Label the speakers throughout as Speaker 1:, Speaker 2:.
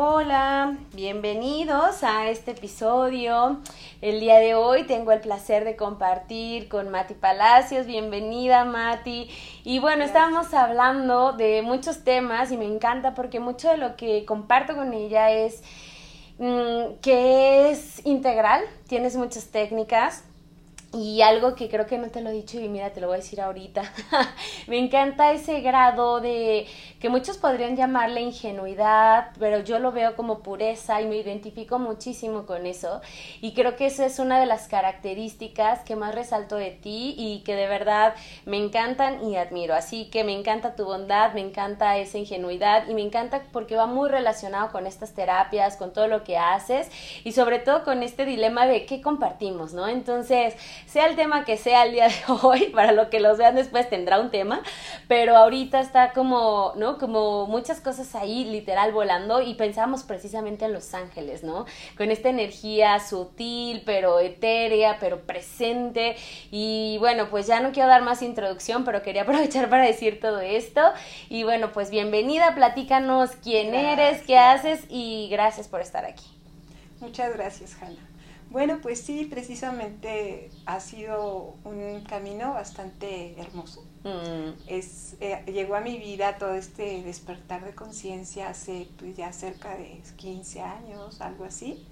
Speaker 1: Hola, bienvenidos a este episodio. El día de hoy tengo el placer de compartir con Mati Palacios. Bienvenida, Mati. Y bueno, estábamos hablando de muchos temas y me encanta porque mucho de lo que comparto con ella es mm, que es integral, tienes muchas técnicas y algo que creo que no te lo he dicho y mira, te lo voy a decir ahorita. me encanta ese grado de que muchos podrían llamarle ingenuidad, pero yo lo veo como pureza y me identifico muchísimo con eso. Y creo que esa es una de las características que más resalto de ti y que de verdad me encantan y admiro. Así que me encanta tu bondad, me encanta esa ingenuidad y me encanta porque va muy relacionado con estas terapias, con todo lo que haces y sobre todo con este dilema de qué compartimos, ¿no? Entonces, sea el tema que sea el día de hoy, para lo que los vean después tendrá un tema, pero ahorita está como, ¿no? Como muchas cosas ahí literal volando y pensamos precisamente en Los Ángeles, ¿no? Con esta energía sutil, pero etérea, pero presente y bueno, pues ya no quiero dar más introducción, pero quería aprovechar para decir todo esto y bueno, pues bienvenida, platícanos quién eres, qué haces y gracias por estar aquí.
Speaker 2: Muchas gracias, Hanna. Bueno, pues sí, precisamente ha sido un camino bastante hermoso. Mm. Es, eh, llegó a mi vida todo este despertar de conciencia hace pues ya cerca de 15 años, algo así.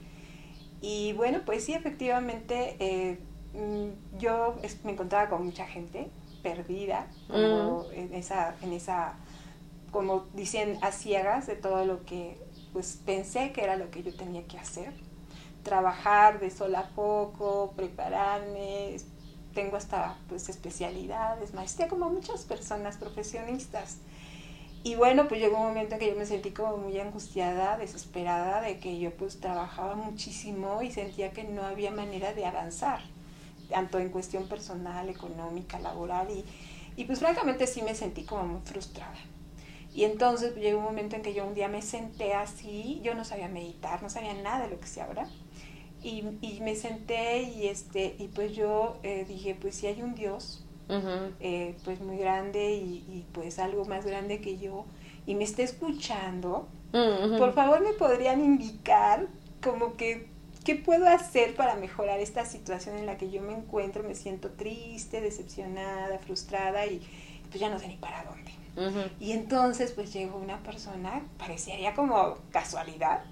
Speaker 2: Y bueno, pues sí, efectivamente, eh, mm, yo me encontraba con mucha gente perdida, como mm. en, esa, en esa, como dicen, a ciegas de todo lo que pues pensé que era lo que yo tenía que hacer trabajar de sola a poco, prepararme, tengo hasta pues especialidades, maestría, como muchas personas profesionistas. Y bueno, pues llegó un momento en que yo me sentí como muy angustiada, desesperada, de que yo pues trabajaba muchísimo y sentía que no había manera de avanzar, tanto en cuestión personal, económica, laboral, y, y pues francamente sí me sentí como muy frustrada. Y entonces llegó un momento en que yo un día me senté así, yo no sabía meditar, no sabía nada de lo que se ahora, y, y, me senté y este y pues yo eh, dije pues si hay un Dios eh, pues muy grande y, pues algo más grande que yo y me está escuchando por favor me podrían indicar como que qué puedo hacer para mejorar esta situación en la que yo me encuentro me siento triste decepcionada frustrada y pues ya no sé ni para dónde y entonces pues llegó una persona, parecería como casualidad,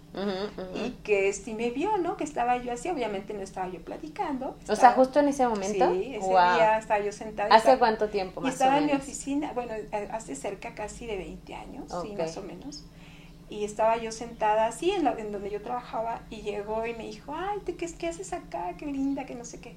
Speaker 2: y que sí me vio, ¿no? Que estaba yo así, obviamente no estaba yo platicando.
Speaker 1: o sea, justo en ese momento.
Speaker 2: Sí, ese día estaba yo sentada.
Speaker 1: ¿Hace cuánto tiempo
Speaker 2: más estaba en mi oficina, bueno, hace cerca casi de 20 años, sí, más o menos. Y estaba yo sentada así en, en donde yo trabajaba y llegó y me dijo, ay, ¿qué, ¿qué haces acá? Qué linda, que no sé qué.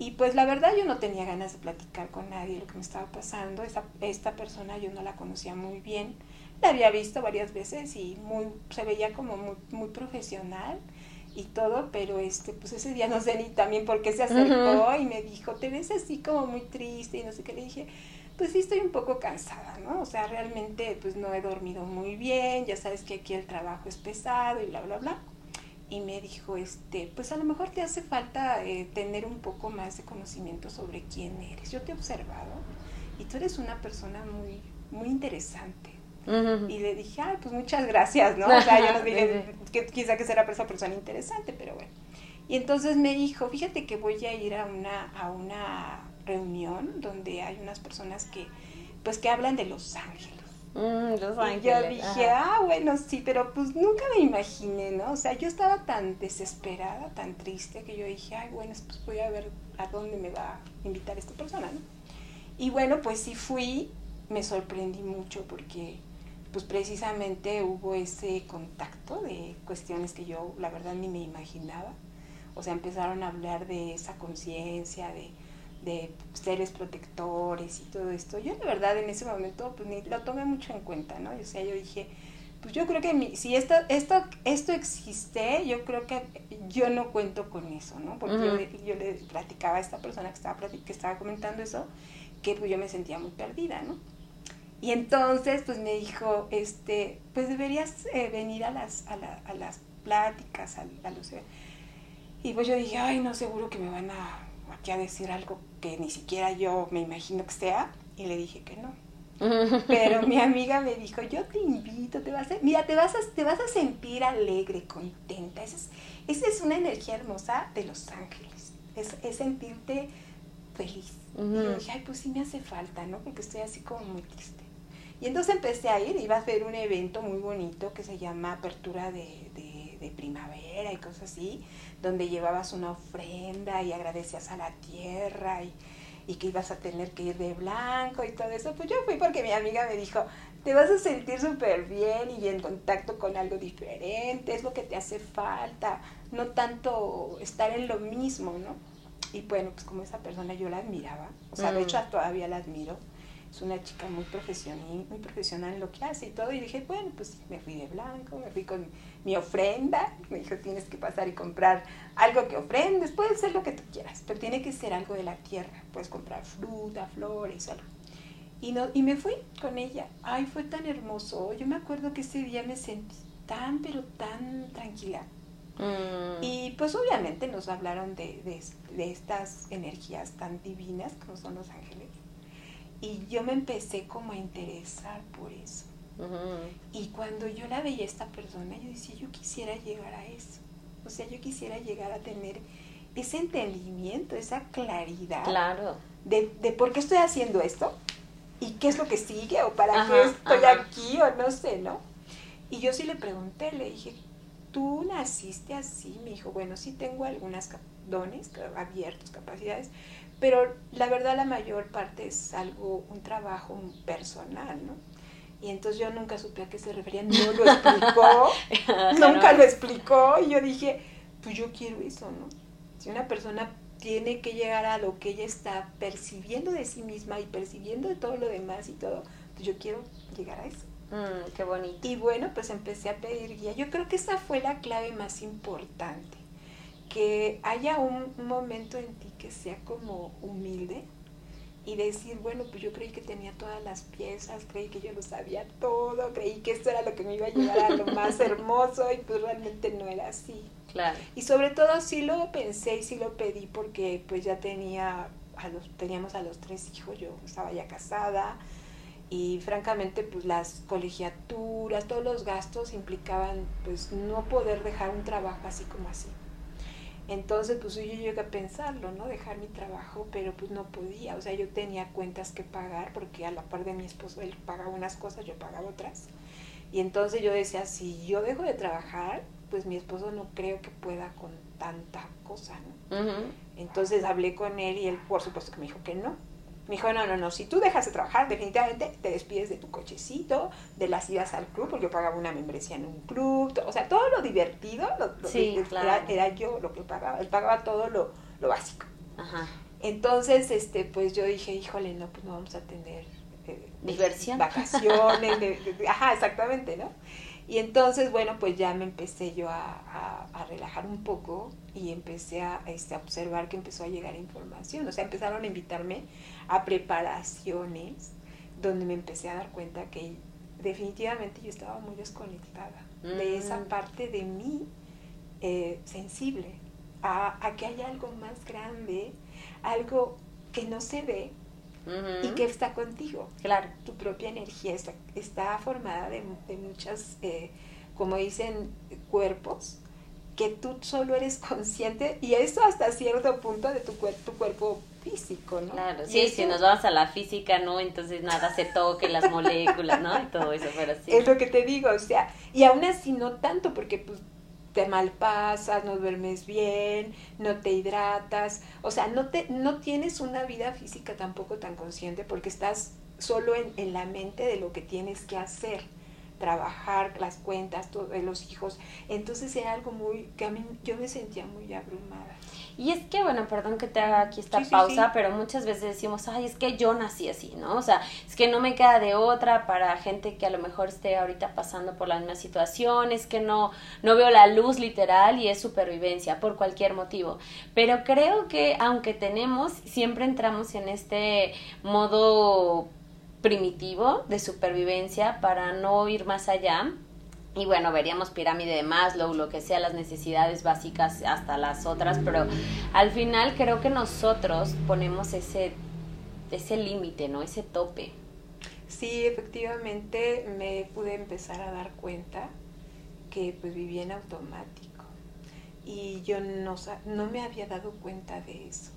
Speaker 2: Y pues la verdad yo no tenía ganas de platicar con nadie lo que me estaba pasando. Esta, esta persona yo no la conocía muy bien. La había visto varias veces y muy, se veía como muy, muy profesional y todo, pero este, pues ese día no sé ni también por qué se acercó y me dijo, te ves así como muy triste y no sé qué. Le dije, pues sí estoy un poco cansada, ¿no? O sea, realmente pues no he dormido muy bien, ya sabes que aquí el trabajo es pesado y bla, bla, bla y me dijo, este, pues a lo mejor te hace falta eh, tener un poco más de conocimiento sobre quién eres. Yo te he observado y tú eres una persona muy, muy interesante. Y le dije, ay, pues muchas gracias, ¿no? O sea, yo no dije que quizá que será esa persona interesante, pero bueno. Y entonces me dijo, fíjate que voy a ir a una, a una reunión donde hay unas personas que, pues que hablan de los ángeles.
Speaker 1: Mm,
Speaker 2: y yo dije, ah, bueno, sí, pero pues nunca me imaginé, ¿no? O sea, yo estaba tan desesperada, tan triste, que yo dije, ay, bueno, pues voy a ver a dónde me va a invitar esta persona, ¿no? Y bueno, pues sí fui, me sorprendí mucho porque pues precisamente hubo ese contacto de cuestiones que yo la verdad ni me imaginaba. O sea, empezaron a hablar de esa conciencia, de de seres protectores y todo esto. Yo la verdad en ese momento pues ni lo tomé mucho en cuenta, ¿no? O sea, yo dije, pues yo creo que si esto, esto, esto existe, yo creo que yo no cuento con eso, ¿no? Porque yo, le platicaba a esta persona que estaba, que estaba comentando eso, que pues yo me sentía muy perdida, ¿no? Y entonces pues me dijo, este, pues deberías eh, venir a las, a, la, a las pláticas, a, a los... Y pues yo dije, ay, no, seguro que me van a, aquí a decir algo que ni siquiera yo me imagino que sea. Y le dije que no. Pero mi amiga me dijo, yo te invito, te vas a, mira, te vas a, te vas a sentir alegre, contenta. Esa es, esa es una energía hermosa de los ángeles. Es, es sentirte feliz. Y yo dije, ay, pues sí me hace falta, ¿no? Porque estoy así como muy triste. Y entonces empecé a ir, iba a hacer un evento muy bonito que se llama Apertura de, de, de Primavera y cosas así, donde llevabas una ofrenda y agradecías a la tierra y, y que ibas a tener que ir de blanco y todo eso. Pues yo fui porque mi amiga me dijo, te vas a sentir súper bien y en contacto con algo diferente, es lo que te hace falta, no tanto estar en lo mismo, ¿no? Y bueno, pues como esa persona yo la admiraba, o sea, de mm. hecho todavía la admiro, es una chica muy profesional, muy profesional en lo que hace y todo, y dije, bueno, pues me fui de blanco, me fui con mi ofrenda, me dijo, tienes que pasar y comprar algo que ofrendes, puede ser lo que tú quieras, pero tiene que ser algo de la tierra, puedes comprar fruta, flores, algo. Y, no, y me fui con ella, ay, fue tan hermoso, yo me acuerdo que ese día me sentí tan, pero tan tranquila. Mm. Y pues obviamente nos hablaron de, de, de estas energías tan divinas como son los ángeles y yo me empecé como a interesar por eso. Y cuando yo la veía a esta persona, yo decía, yo quisiera llegar a eso. O sea, yo quisiera llegar a tener ese entendimiento, esa claridad
Speaker 1: claro.
Speaker 2: de, de por qué estoy haciendo esto y qué es lo que sigue o para qué estoy aquí o no sé, ¿no? Y yo sí le pregunté, le dije, ¿tú naciste así? Me dijo, bueno, sí tengo algunas dones abiertos, capacidades, pero la verdad la mayor parte es algo, un trabajo personal, ¿no? Y entonces yo nunca supe a qué se refería, no lo explicó, nunca lo explicó, y yo dije, pues yo quiero eso, ¿no? Si una persona tiene que llegar a lo que ella está percibiendo de sí misma y percibiendo de todo lo demás y todo, pues yo quiero llegar a eso.
Speaker 1: Mm, qué bonito.
Speaker 2: Y bueno, pues empecé a pedir guía. Yo creo que esa fue la clave más importante que haya un, momento en ti que sea como humilde y decir, bueno, pues yo creí que tenía todas las piezas, creí que yo lo sabía todo, creí que esto era lo que me iba a llevar a lo más hermoso y pues realmente no era así.
Speaker 1: Claro.
Speaker 2: Y sobre todo sí lo pensé y sí lo pedí porque pues ya tenía a los, teníamos a los tres hijos, yo estaba ya casada y francamente pues las colegiaturas, todos los gastos implicaban pues no poder dejar un trabajo así como así. Entonces, pues yo llegué a pensarlo, ¿no? Dejar mi trabajo, pero pues no podía. O sea, yo tenía cuentas que pagar porque a la par de mi esposo, él pagaba unas cosas, yo pagaba otras. Y entonces yo decía, si yo dejo de trabajar, pues mi esposo no creo que pueda con tanta cosa, ¿no? Entonces hablé con él y él, por supuesto, que me dijo que no, me dijo, no, no, no, si tú dejas de trabajar, definitivamente te despides de tu cochecito, de las idas al club, porque yo pagaba una membresía en un club, o sea, todo lo divertido lo, era, yo lo que pagaba, él pagaba todo lo, básico.
Speaker 1: Ajá.
Speaker 2: Entonces, este, pues yo dije, híjole, no, pues no vamos a tener
Speaker 1: eh, diversión.
Speaker 2: Vacaciones, ajá, exactamente, ¿no? Y entonces, bueno, pues ya me empecé yo a, a, relajar un poco y empecé a, este, a observar que empezó a llegar información. O sea, empezaron a invitarme a preparaciones donde me empecé a dar cuenta que definitivamente yo estaba muy desconectada de esa mm. parte de mí eh, sensible a, que hay algo más grande, algo que no se ve y que está contigo.
Speaker 1: Claro.
Speaker 2: Tu propia energía está, está formada de, de muchas, eh, como dicen, cuerpos que tú solo eres consciente y eso hasta cierto punto de tu, tu cuerpo físico, ¿no?
Speaker 1: Claro, sí, si nos vamos a la física, ¿no? Entonces nada se toque, las moléculas, ¿no? Y todo eso, pero sí.
Speaker 2: Es lo que te digo, o sea, y aún así no tanto, porque pues te malpasas, no duermes bien, no te hidratas, o sea, no, te, no tienes una vida física tampoco tan consciente porque estás solo en, en la mente de lo que tienes que hacer, trabajar las cuentas, todos los hijos. Entonces era algo muy, que a mí yo me sentía muy abrumada.
Speaker 1: Y es que, bueno, perdón que te haga aquí esta pausa, pero muchas veces decimos, ay, es que yo nací así, ¿no? O sea, es que no me queda de otra para gente que a lo mejor esté ahorita pasando por la misma situación, es que no, no veo la luz literal y es supervivencia por cualquier motivo. Pero creo que aunque tenemos, siempre entramos en este modo primitivo de supervivencia para no ir más allá y bueno, veríamos pirámide de Maslow, lo que sea, las necesidades básicas hasta las otras, pero al final creo que nosotros ponemos ese, ese límite, ¿no? Ese tope.
Speaker 2: Sí, efectivamente me pude empezar a dar cuenta que pues vivía en automático y yo no, no me había dado cuenta de eso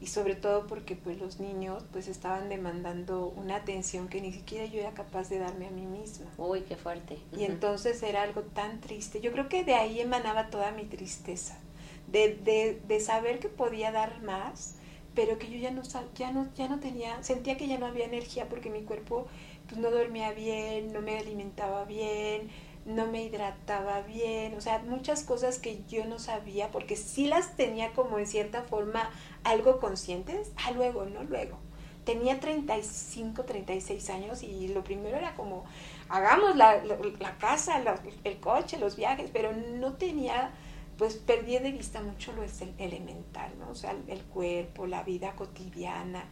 Speaker 2: y sobre todo porque pues los niños pues estaban demandando una atención que ni siquiera yo era capaz de darme a mí misma.
Speaker 1: Uy, qué fuerte.
Speaker 2: Y entonces era algo tan triste. Yo creo que de ahí emanaba toda mi tristeza, de, de, de saber que podía dar más, pero que yo ya no, ya, no, ya no tenía, sentía que ya no había energía porque mi cuerpo pues no dormía bien, no me alimentaba bien, no me hidrataba bien, o sea, muchas cosas que yo no sabía, porque sí las tenía como en cierta forma algo conscientes, ah, luego, ¿no? Luego. Tenía 35, 36 años y lo primero era como, hagamos la, la, casa, el coche, los viajes, pero no tenía, pues perdí de vista mucho lo elemental, ¿no? O sea, el cuerpo, la vida cotidiana,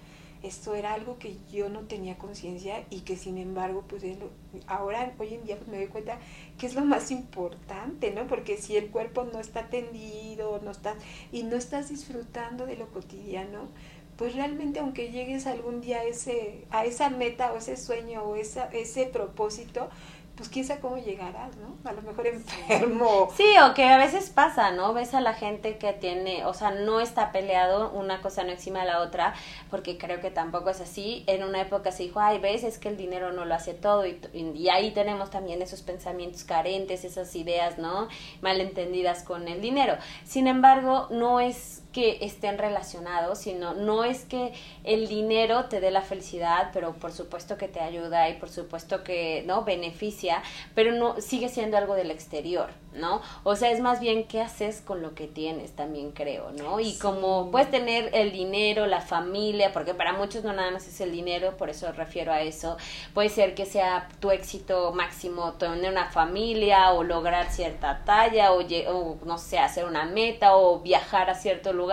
Speaker 2: esto era algo que yo no tenía conciencia y que sin embargo, pues ahora, hoy en día, pues me doy cuenta que es lo más importante, ¿no? Porque si el cuerpo no está atendido, no está, y no estás disfrutando de lo cotidiano, pues realmente aunque llegues algún día a, ese, a esa meta o ese sueño o esa, ese propósito, pues quién sabe cómo llegarás, ¿no? A lo mejor enfermo.
Speaker 1: Sí, o que a veces pasa, ¿no? Ves a la gente que tiene, o sea, no está peleado, una cosa no encima de la otra, porque creo que tampoco es así. En una época se dijo, ay, ves, es que el dinero no lo hace todo, y, y ahí tenemos también esos pensamientos carentes, esas ideas, ¿no? Malentendidas con el dinero. Sin embargo, no es que estén relacionados, sino no es que el dinero te dé la felicidad, pero por supuesto que te ayuda y por supuesto que no beneficia, pero no sigue siendo algo del exterior, ¿no? O sea, es más bien qué haces con lo que tienes, también creo, ¿no? Y como puedes tener el dinero, la familia, porque para muchos no nada más es el dinero, por eso refiero a eso, puede ser que sea tu éxito máximo tener una familia o lograr cierta talla o, o no sé, hacer una meta o viajar a cierto lugar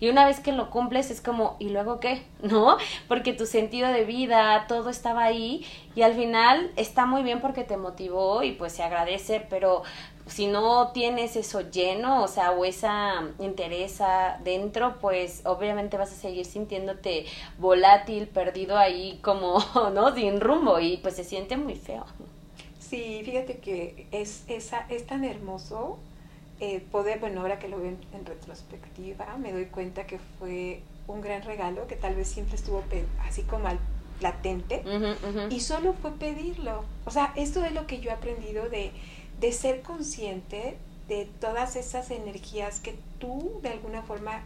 Speaker 1: y una vez que lo cumples es como, ¿y luego qué? ¿No? Porque tu sentido de vida, todo estaba ahí y al final está muy bien porque te motivó y pues se agradece, pero si no tienes eso lleno, o sea, o esa interés dentro, pues obviamente vas a seguir sintiéndote volátil, perdido ahí como, ¿no? Sin rumbo y pues se siente muy feo.
Speaker 2: Sí, fíjate que es, esa, es tan hermoso eh, poder, bueno, ahora que lo veo en, retrospectiva, me doy cuenta que fue un gran regalo que tal vez siempre estuvo así como al latente y solo fue pedirlo. O sea, esto es lo que yo he aprendido de, de ser consciente de todas esas energías que tú de alguna forma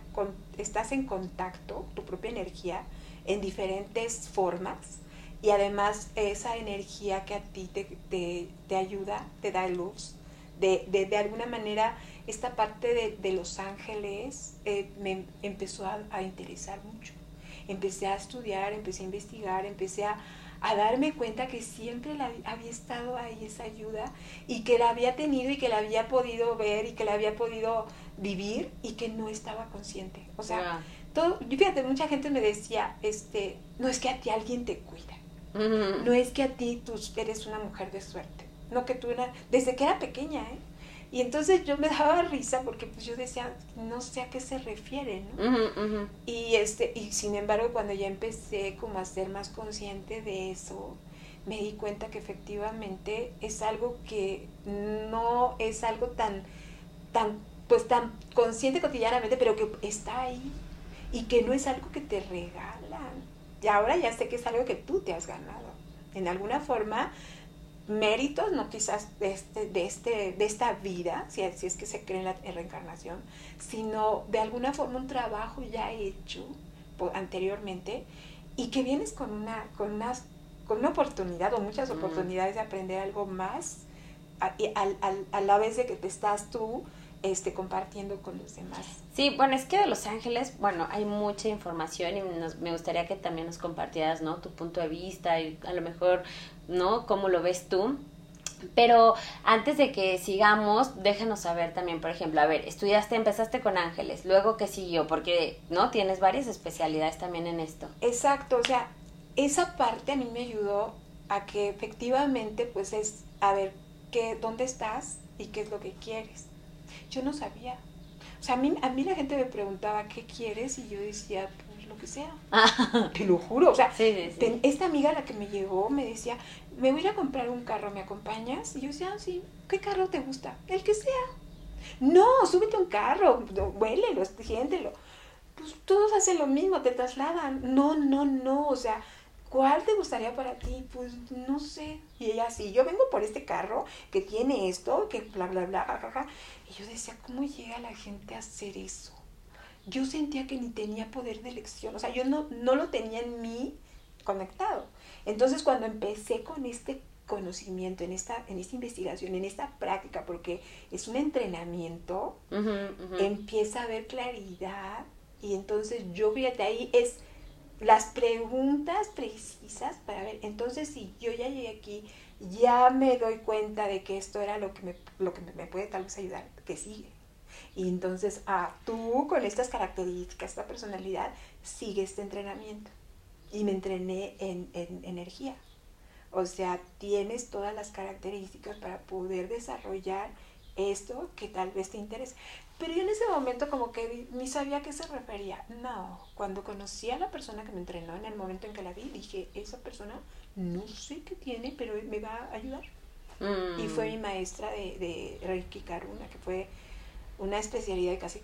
Speaker 2: estás en contacto, tu propia energía, en diferentes formas y además esa energía que a ti te, te, te ayuda, te da luz, de, de, de alguna manera esta parte de, de Los Ángeles eh, me empezó a, interesar mucho. Empecé a estudiar, empecé a investigar, empecé a, a darme cuenta que siempre la, había estado ahí esa ayuda y que la había tenido y que la había podido ver y que la había podido vivir y que no estaba consciente. O sea, todo, fíjate, mucha gente me decía, este, no es que a ti alguien te cuida, no es que a ti tú eres una mujer de suerte no que tú eras, desde que era pequeña, ¿eh? Y entonces yo me daba risa porque pues yo decía, no sé a qué se refiere, ¿no? Y este, y sin embargo cuando ya empecé como a ser más consciente de eso, me di cuenta que efectivamente es algo que no es algo tan, tan, pues tan consciente cotidianamente, pero que está ahí y que no es algo que te regalan. Y ahora ya sé que es algo que tú te has ganado. En alguna forma, méritos, no quizás de, este, de, este, de esta vida, si, si es que se cree en la reencarnación, sino de alguna forma un trabajo ya hecho anteriormente y que vienes con una, con unas con una oportunidad o muchas oportunidades de aprender algo más a, a, la vez de que te estás tú este, compartiendo con los demás.
Speaker 1: Sí, bueno, es que de Los Ángeles, bueno, hay mucha información y me gustaría que también nos compartieras, ¿no? Tu punto de vista y a lo mejor, ¿no? ¿Cómo lo ves tú? Pero antes de que sigamos, déjenos saber también, por ejemplo, a ver, estudiaste, empezaste con ángeles, luego qué siguió, porque, ¿no? Tienes varias especialidades también en esto.
Speaker 2: Exacto, o sea, esa parte a mí me ayudó a que efectivamente, pues es, a ver, qué, dónde estás y qué es lo que quieres. Yo no sabía. O sea, a mí, a mí la gente me preguntaba, ¿qué quieres? Y yo decía, pues lo que sea. Te lo juro. O sea, esta amiga la que me llegó me decía, me voy a ir a comprar un carro, ¿me acompañas? Y yo decía, ah, sí, ¿qué carro te gusta? El que sea. No, súbete un carro, huélelo, siéntelo. Pues todos hacen lo mismo, te trasladan. No, no, no, o sea, ¿cuál te gustaría para ti? Pues no sé. Y ella, sí, yo vengo por este carro que tiene esto, que bla, bla, bla, bla, Y yo decía, ¿cómo llega la gente a hacer eso? Yo sentía que ni tenía poder de elección, o sea, yo no, no lo tenía en mí conectado. Entonces, cuando empecé con este conocimiento, en esta, en esta investigación, en esta práctica, porque es un entrenamiento, empieza a haber claridad y entonces yo, fíjate, ahí es las preguntas precisas para ver, entonces si yo ya llegué aquí, ya me doy cuenta de que esto era lo que me, lo que me puede tal vez ayudar, que sigue. Y entonces, ah, tú con estas características, esta personalidad, sigue este entrenamiento. Y me entrené en, en energía. O sea, tienes todas las características para poder desarrollar esto que tal vez te interese. Pero yo en ese momento como que ni sabía a qué se refería. No, cuando conocí a la persona que me entrenó, en el momento en que la vi, dije, esa persona no sé qué tiene, pero me va a ayudar. Y fue mi maestra de, de Reiki Karuna, que fue una especialidad de casi,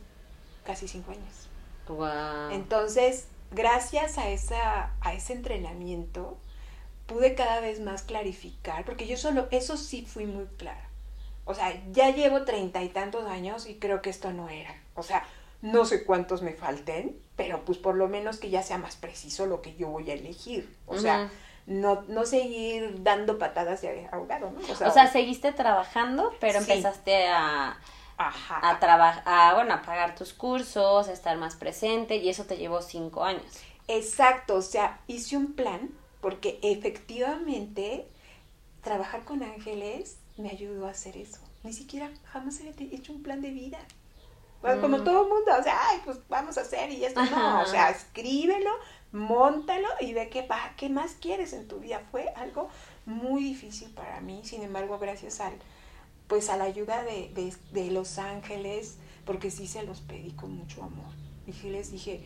Speaker 2: casi cinco años.
Speaker 1: Wow.
Speaker 2: Entonces, gracias a, esa, a ese entrenamiento, pude cada vez más clarificar, porque yo solo, eso sí fui muy clara o sea, ya llevo treinta y tantos años y creo que esto no era. O sea, no sé cuántos me falten, pero pues por lo menos que ya sea más preciso lo que yo voy a elegir. O sea, no, no seguir dando patadas de ahogado, ¿no?
Speaker 1: O sea, seguiste trabajando, pero empezaste a... a trabajar, bueno, a pagar tus cursos, a estar más presente y eso te llevó cinco años.
Speaker 2: Exacto, o sea, hice un plan porque efectivamente trabajar con ángeles me ayudó a hacer eso. Ni siquiera jamás había hecho un plan de vida. Como mm. todo el mundo, o sea, ay, pues vamos a hacer y esto no, o sea, escríbelo, montalo y ve qué, qué más quieres en tu vida. Fue algo muy difícil para mí, sin embargo, gracias al, pues a la ayuda de, de, de los ángeles, porque sí se los pedí con mucho amor. Y les dije,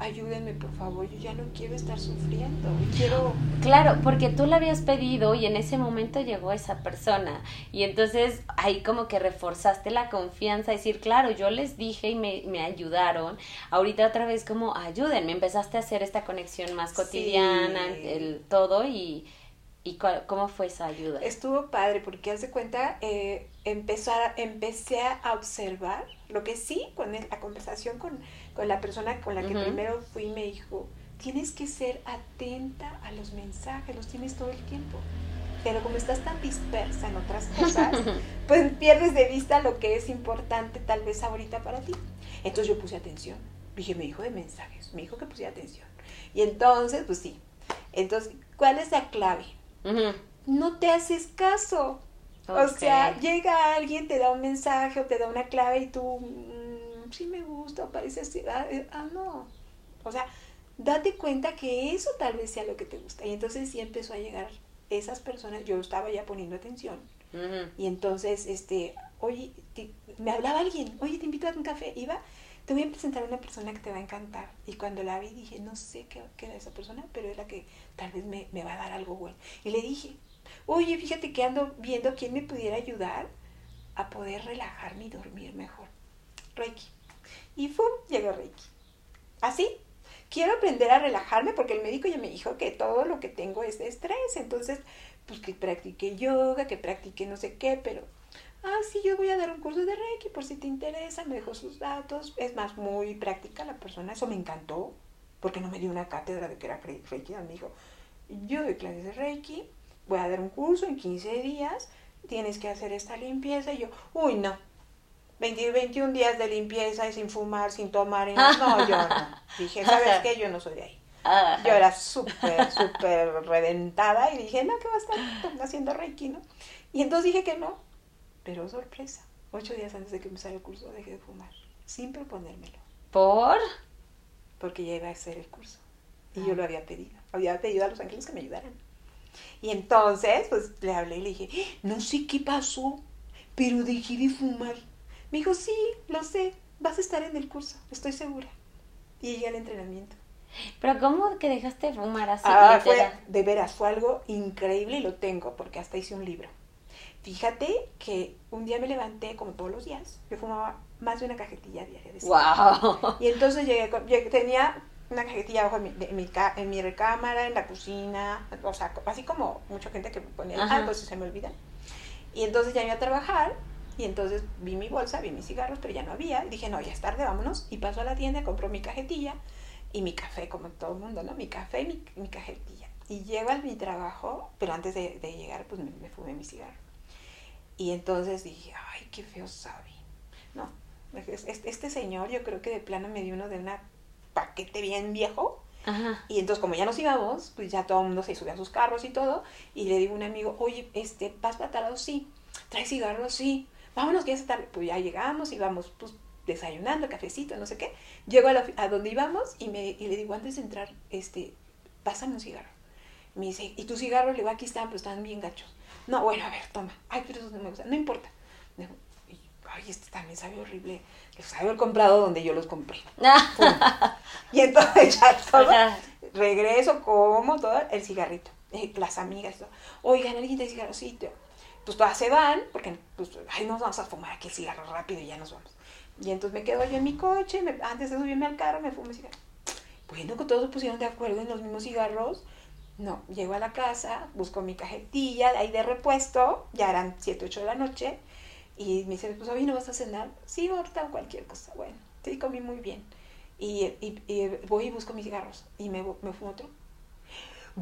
Speaker 2: ayúdenme por favor, yo ya no quiero estar sufriendo, quiero...
Speaker 1: Claro, porque tú le habías pedido y en ese momento llegó esa persona y entonces ahí como que reforzaste la confianza, decir, claro, yo les dije y me, me ayudaron, ahorita otra vez como ayúdenme, empezaste a hacer esta conexión más cotidiana, el todo y... ¿Y cómo fue esa ayuda?
Speaker 2: Estuvo padre porque, haz de cuenta, eh, empezar, empecé a observar lo que sí, con la conversación con, con la persona con la que primero fui me dijo, tienes que ser atenta a los mensajes, los tienes todo el tiempo. Pero como estás tan dispersa en otras cosas, pues pierdes de vista lo que es importante tal vez ahorita para ti. Entonces yo puse atención. Dije, me dijo de mensajes, me dijo que puse atención. Y entonces, pues sí. Entonces, ¿cuál es la clave? No te haces caso. O sea, llega alguien, te da un mensaje o te da una clave y tú sí me gusta, parece así, ah, eh, ah, no. O sea, date cuenta que eso tal vez sea lo que te gusta. Y entonces sí empezó a llegar esas personas, yo estaba ya poniendo atención. Y entonces, este, oye, me hablaba alguien, oye, te invito a un café, iba, te voy a presentar a una persona que te va a encantar. Y cuando la vi dije, no sé qué, qué era esa persona, pero es la que tal vez me, me va a dar algo bueno. Y le dije, oye, fíjate que ando viendo quién me pudiera ayudar a poder relajarme y dormir mejor. Reiki. Y ¡fum! Llegó Reiki. Así. Quiero aprender a relajarme porque el médico ya me dijo que todo lo que tengo es estrés. Entonces, pues que practique yoga, que practique no sé qué, pero... Ah, sí, yo voy a dar un curso de Reiki por si te interesa, me dejó sus datos. Es más, muy práctica la persona, eso me encantó, porque no me dio una cátedra de que era Reiki, me dijo, yo doy clases de Reiki, voy a dar un curso en 15 días, tienes que hacer esta limpieza. Y yo, uy, no, 20, 21 días de limpieza y sin fumar, sin tomar. Y no, no, yo no. Dije, ¿sabes qué? Yo no soy de ahí. Yo era súper, súper reventada y dije, no, ¿qué va a estar haciendo Reiki, no? Y entonces dije que no. Pero sorpresa, ocho días antes de que empezara el curso dejé de fumar, sin proponérmelo.
Speaker 1: ¿Por?
Speaker 2: Porque ya iba a hacer el curso. Y yo lo había pedido. Había pedido a los ángeles que me ayudaran. Y entonces, pues le hablé y le dije, no sé qué pasó, pero dejé de fumar. Me dijo, sí, lo sé, vas a estar en el curso, estoy segura. Y llegué al entrenamiento.
Speaker 1: Pero ¿cómo que dejaste de fumar así?
Speaker 2: Ah, fue, de veras, fue algo increíble y lo tengo porque hasta hice un libro. Fíjate que un día me levanté, como todos los días, yo fumaba más de una cajetilla diaria de
Speaker 1: ¡Wow!
Speaker 2: Y entonces llegué, tenía una cajetilla abajo en mi, en mi, en mi recámara, en la cocina, o sea, así como mucha gente que me ponía, ah, pues se me olvida. Y entonces ya iba a trabajar y entonces vi mi bolsa, vi mis cigarros, pero ya no había. Y dije, no, ya es tarde, vámonos. Y paso a la tienda, compro mi cajetilla y mi café, como todo el mundo, ¿no? Mi café y mi, mi cajetilla. Y llego a mi trabajo, pero antes de, de llegar, pues me, me, fumé mi cigarro. Y entonces dije, ay, qué feo sabe. No, este, este señor yo creo que de plano me dio uno de un paquete bien viejo. Ajá. Y entonces como ya nos íbamos, pues ya todo el mundo se subía a sus carros y todo. Y le digo a un amigo, oye, este, ¿vas para Sí. ¿Traes cigarros? Sí vámonos que ya está Pues ya llegamos, íbamos pues desayunando, cafecito, no sé qué. Llego a, a donde íbamos y, me, y le digo, antes de entrar, este, pásame un cigarro. Me dice, ¿y tus cigarros? Le digo, aquí están, pero están bien gachos. No, bueno, a ver, toma. Ay, pero eso no me gusta. No importa. Digo, ay, este también sabe horrible. Los haber comprado donde yo los compré. y entonces ya todo, regreso, como todo, el cigarrito. Eh, las amigas, todo. oigan, alguien de cigarrocito pues todas se van, porque pues, ay, nos vamos a fumar aquí el cigarro rápido y ya nos vamos. Y entonces me quedo yo en mi coche, antes de subirme al carro me fumo el cigarro. Bueno, que todos se pusieron de acuerdo en los mismos cigarros. No, llego a la casa, busco mi cajetilla ahí de repuesto, ya eran 7, 8 de la noche, y me dice, pues hoy no vas a cenar. Sí, ahorita cualquier cosa. Bueno, sí, comí muy bien. Y, y, voy y busco mis cigarros y me, me fumo otro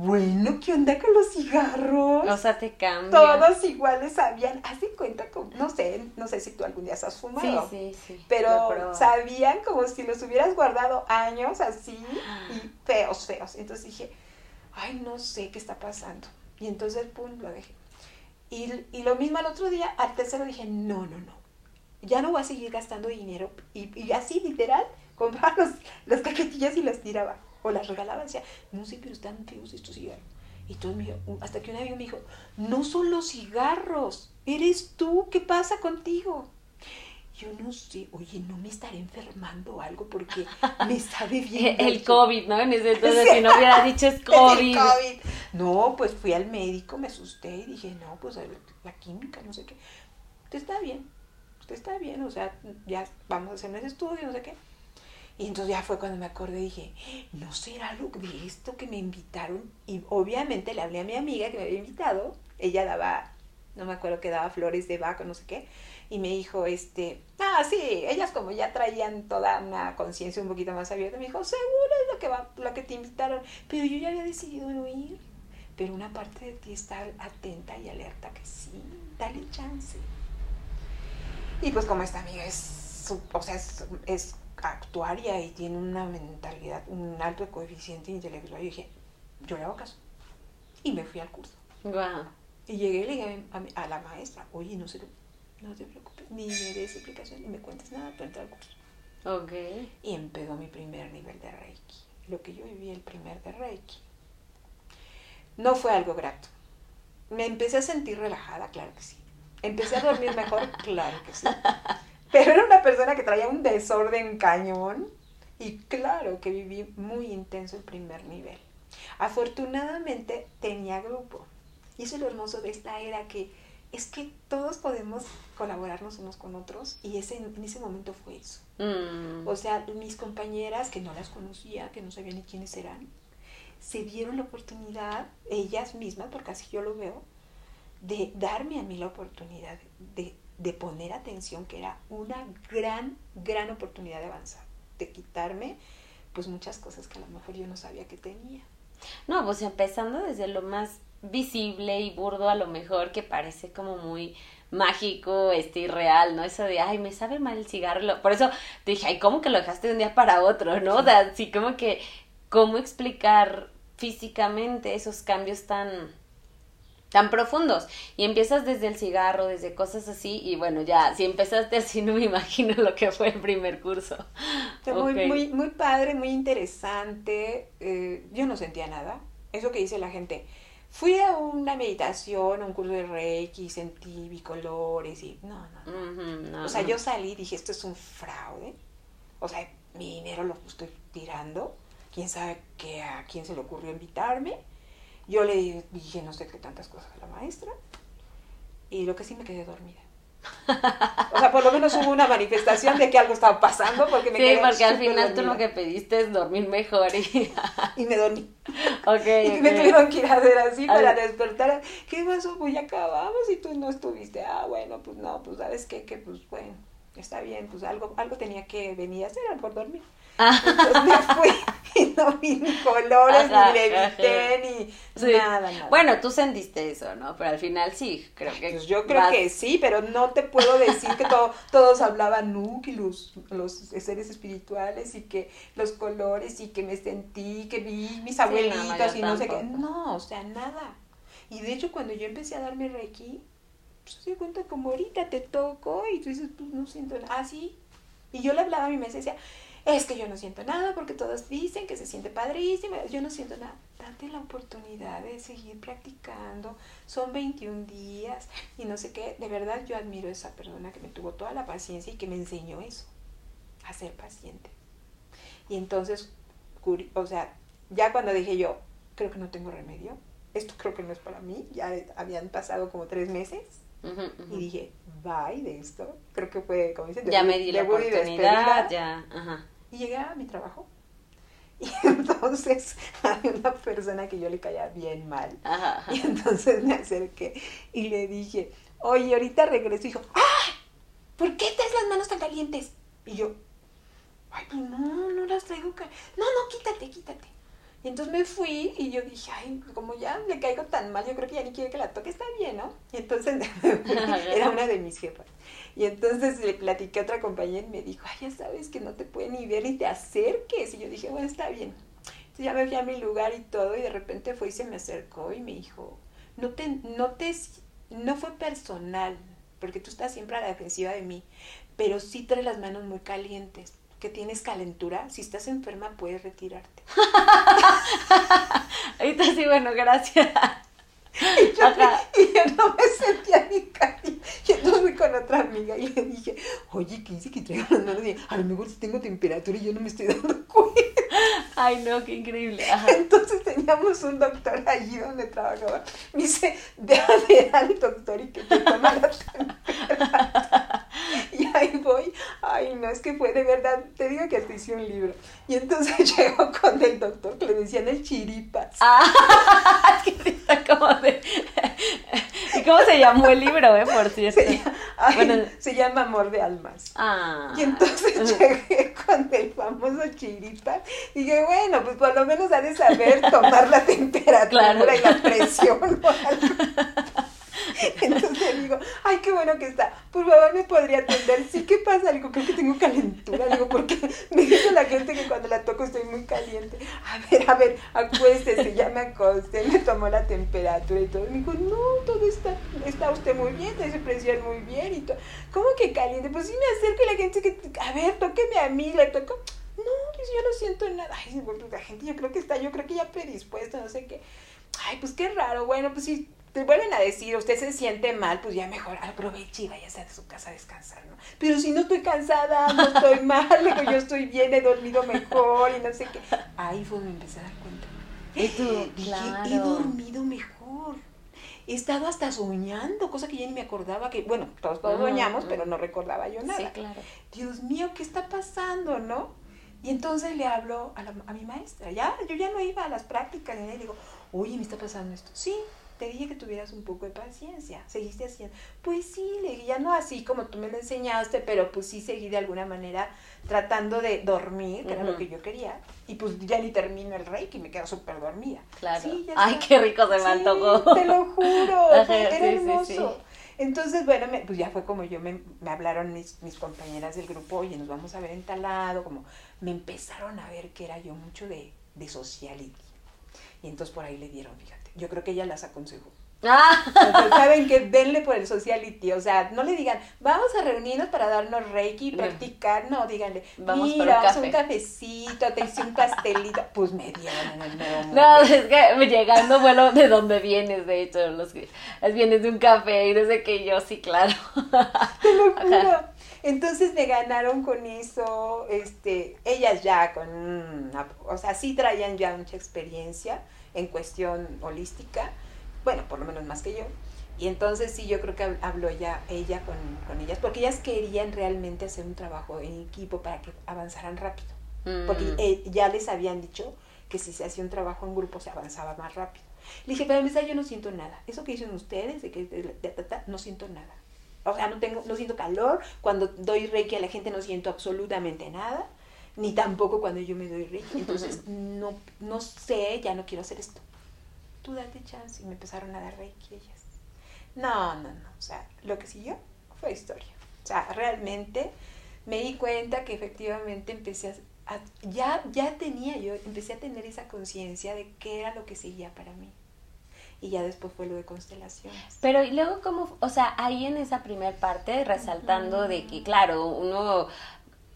Speaker 2: bueno, ¿qué onda con los cigarros?
Speaker 1: O sea, te cambian.
Speaker 2: Todos iguales sabían, haz de cuenta como, no sé, no sé si tú algún día has fumado.
Speaker 1: Sí, sí, sí.
Speaker 2: Pero sabían como si los hubieras guardado años así y feos, feos. Entonces dije, ay, no sé qué está pasando. Y entonces, pum, lo dejé. Y, y lo mismo al otro día, al tercero dije, no, no, no. Ya no voy a seguir gastando dinero. Y, y así, literal, compraba los, las cajetillas y las tiraba o las regalaban, decía, no sé, pero están feos estos cigarros. Y todo me hasta que un amigo me dijo, no son los cigarros, eres tú, ¿qué pasa contigo? Yo no sé, oye, no me estaré enfermando algo porque me sabe bien.
Speaker 1: el COVID, ¿no? En ese entonces, si no hubiera dicho es COVID.
Speaker 2: COVID. No, pues fui al médico, me asusté y dije, no, pues la química, no sé qué. Usted está bien, usted está bien, o sea, ya vamos a hacer ese estudio, no sé qué. Y entonces ya fue cuando me acordé y dije, ¿no será lo de esto que me invitaron? Y obviamente le hablé a mi amiga que me había invitado. Ella daba, no me acuerdo que daba flores de vaca, no sé qué. Y me dijo, este, ah, sí, ellas como ya traían toda una conciencia un poquito más abierta, me dijo, seguro es lo que, va, lo que te invitaron. Pero yo ya había decidido no ir. Pero una parte de ti está atenta y alerta que sí, dale chance. Y pues como esta amiga es, o sea, es, es actuaria y tiene una mentalidad, un alto coeficiente intelectual. Y dije, yo le hago caso. Y me fui al curso. Y llegué y le dije a, la maestra, oye, no, se, no te preocupes, ni me des explicación, ni me cuentes nada, tú entra al curso.
Speaker 1: Ok.
Speaker 2: Y empezó mi primer nivel de Reiki. Lo que yo viví el primer de Reiki. No fue algo grato. Me empecé a sentir relajada, claro que sí. Empecé a dormir mejor, claro que sí. Pero era una persona que traía un desorden cañón y claro que viví muy intenso el primer nivel. Afortunadamente tenía grupo. Y eso es lo hermoso de esta era que es que todos podemos colaborarnos unos con otros y ese, en ese momento fue eso. Mm. O sea, mis compañeras que no las conocía, que no sabía ni quiénes eran, se dieron la oportunidad, ellas mismas, porque así yo lo veo, de darme a mí la oportunidad de de poner atención, que era una gran, gran oportunidad de avanzar, de quitarme pues muchas cosas que a lo mejor yo no sabía que tenía.
Speaker 1: No, pues empezando desde lo más visible y burdo a lo mejor que parece como muy mágico, este, irreal, ¿no? Eso de, ay, me sabe mal el cigarro. Por eso dije, ay, ¿cómo que lo dejaste de un día para otro, no? O sea, así como que, ¿cómo explicar físicamente esos cambios tan tan profundos y empiezas desde el cigarro, desde cosas así y bueno, ya si empezaste así no me imagino lo que fue el primer curso.
Speaker 2: Muy, muy, muy padre, muy interesante. Eh, yo no sentía nada. Eso que dice la gente, Fui a una meditación, a un curso de Reiki, sentí bicolores y no, no, no. o sea, yo salí y dije, esto es un fraude. O sea, mi dinero lo estoy tirando. ¿Quién sabe qué, a quién se le ocurrió invitarme? Yo le dije no sé qué tantas cosas a la maestra. Y lo que sí me quedé dormida. O sea, por lo menos hubo una manifestación de que algo estaba pasando porque me
Speaker 1: Sí, porque al final tú lo que pediste es dormir mejor y...
Speaker 2: y me dormí.
Speaker 1: Ok,
Speaker 2: Y me tuvieron que ir a hacer así para despertar. ¿Qué pasó? Pues ya acabamos y tú no estuviste. Ah, bueno, pues no, pues sabes qué, que pues bueno, está bien, pues algo, algo tenía que venir a hacer, por dormir. Entonces me fui y no vi ni colores, ni levité, ni nada, nada.
Speaker 1: Bueno, tú sentiste eso, ¿no? Pero al final sí, creo que...
Speaker 2: Pues yo creo que sí, pero no te puedo decir que todos hablaban Nuki, los, los seres espirituales y que los colores y que me sentí, que vi mis abuelitos y no sé qué. No, o sea, nada. Y de hecho cuando yo empecé a darme Reiki, pues se cuenta como ahorita te toco y tú dices, pues no siento nada. Ah, sí. Y yo le hablaba a mi mesa y decía, es que yo no siento nada porque todos dicen que se siente padrísimo, yo no siento nada. Date la oportunidad de seguir practicando, son 21 días y no sé qué, de verdad yo admiro a esa persona que me tuvo toda la paciencia y que me enseñó eso, a ser paciente. Y entonces, o sea, ya cuando dije yo, creo que no tengo remedio, esto creo que no es para mí, ya habían pasado como tres meses, y dije, bye de esto. Creo que fue, como dicen,
Speaker 1: ya me di la oportunidad, ya, ajá.
Speaker 2: Y llegué a mi trabajo. Y entonces había una persona que yo le caía bien mal. Y entonces me acerqué y le dije, oye, ahorita regreso. Y dijo, ¡ay! ¿Por qué traes las manos tan calientes? Y yo, ay, pues no, no las traigo calientes. No, no, quítate, quítate. Y entonces me fui y yo dije, ay, como ya le caigo tan mal, yo creo que ya ni quiere que la toque, está bien, ¿no? Y entonces era una de mis jefas. Y entonces le platiqué a otra compañera y me dijo, ay, ya sabes que no te puede ni ver ni te acerques. Y yo dije, bueno, está bien. Entonces ya me fui a mi lugar y todo y de repente fue y se me acercó y me dijo, no te, no te, no fue personal, porque tú estás siempre a la defensiva de mí, pero sí traes las manos muy calientes que tienes calentura, si estás enferma puedes retirarte.
Speaker 1: Ahorita sí, bueno, gracias.
Speaker 2: Y yo, no me sentía ni cariño. Y entonces fui con otra amiga y le dije, oye, ¿qué dice que traigo las manos? A lo mejor si tengo temperatura y yo no me estoy dando cuenta.
Speaker 1: Ay, no, qué increíble.
Speaker 2: Entonces teníamos un doctor allí donde trabajaba. Me dice, ve a ver al doctor y que te toma la temperatura. Ahí voy. Ay, no, es que fue de verdad. Te digo que hasta hice un libro. Y entonces llegó con el doctor que le decían el chiripas.
Speaker 1: Ah, es que está como de... ¿Y cómo se llamó el libro, eh, por cierto?
Speaker 2: Se, bueno, se llama Amor de Almas.
Speaker 1: Ah.
Speaker 2: Y entonces llegué con el famoso chiripas. Y dije, bueno, pues por lo menos ha de saber tomar la temperatura y la presión. Entonces le digo, ay, qué bueno que está. Por favor, me podría atender. Sí, ¿qué pasa? Le digo, creo que tengo calentura. Le digo, porque me dice la gente que cuando la toco estoy muy caliente. A ver, a ver, acuéstese. Ya me acosté, me tomó la temperatura y todo. Me dijo, no, todo está, está usted muy bien, tiene su presión muy bien y todo. ¿Cómo que caliente? Pues sí me acerco y la gente que, a ver, tóqueme a mí, le toco. No, pues yo no siento nada. Ay, la gente yo creo que está, yo creo que ya predispuesta, no sé qué. Ay, pues qué raro. Bueno, pues sí, te vuelven a decir, usted se siente mal, pues ya mejor aproveche y váyase a su casa a descansar, ¿no? Pero si no estoy cansada, no estoy mal, yo estoy bien, he dormido mejor y no sé qué. Ahí fue donde empecé a dar cuenta.
Speaker 1: Y tú, claro.
Speaker 2: he dormido mejor. He estado hasta soñando, cosa que ya ni me acordaba que, bueno, todos, todos soñamos, pero no recordaba yo nada.
Speaker 1: Sí, claro.
Speaker 2: Dios mío, ¿qué está pasando, no? Y entonces le hablo a, la, a mi maestra, ya, yo ya no iba a las prácticas, y le digo, oye, me está pasando esto. Sí, te dije que tuvieras un poco de paciencia, seguiste haciendo. Pues sí, le dije, ya no así como tú me lo enseñaste, pero pues sí seguí de alguna manera tratando de dormir, que era lo que yo quería. Y pues ya ni termino el reiki, me quedo súper dormida.
Speaker 1: Claro. Ay, qué rico se me antojó.
Speaker 2: Te lo juro, era hermoso. Entonces, bueno, pues ya fue como yo, me, me hablaron mis, mis, compañeras del grupo, oye, nos vamos a ver en talado, como me empezaron a ver que era yo mucho de, de sociality. Y entonces por ahí le dieron, fíjate, yo creo que ella las aconsejó. Ah. saben que denle por el sociality, o sea, no le digan, vamos a reunirnos para darnos reiki y practicar, no, díganle, vamos mira, vamos un cafecito, te hice un pastelito, pues me dieron en el nuevo
Speaker 1: No, es que llegando, bueno, de dónde vienes, de hecho, los vienes de un café y desde que yo, sí, claro.
Speaker 2: Te lo juro. Entonces me ganaron con eso, este, ellas ya con, o sea, sí traían ya mucha experiencia en cuestión holística, bueno, por lo menos más que yo. Y entonces sí, yo creo que habló ya ella con, ellas, porque ellas querían realmente hacer un trabajo en equipo para que avanzaran rápido. Porque mm. eh, ya les habían dicho que si se hacía un trabajo en grupo se avanzaba más rápido. Le dije, pero empezar yo no siento nada. Eso que dicen ustedes, de que no siento nada. O sea, no, tengo, no siento calor. Cuando doy reiki a la gente no siento absolutamente nada. Ni tampoco cuando yo me doy reiki. Entonces, no, no sé, ya no quiero hacer esto tú date chance. Y me empezaron a dar reiki ellas. No, no, no. O sea, lo que siguió fue historia. O sea, realmente me di cuenta que efectivamente empecé a, ya, ya tenía yo, empecé a tener esa conciencia de qué era lo que seguía para mí. Y ya después fue lo de constelaciones.
Speaker 1: Pero y luego como, o sea, ahí en esa primera parte, resaltando de que, claro, uno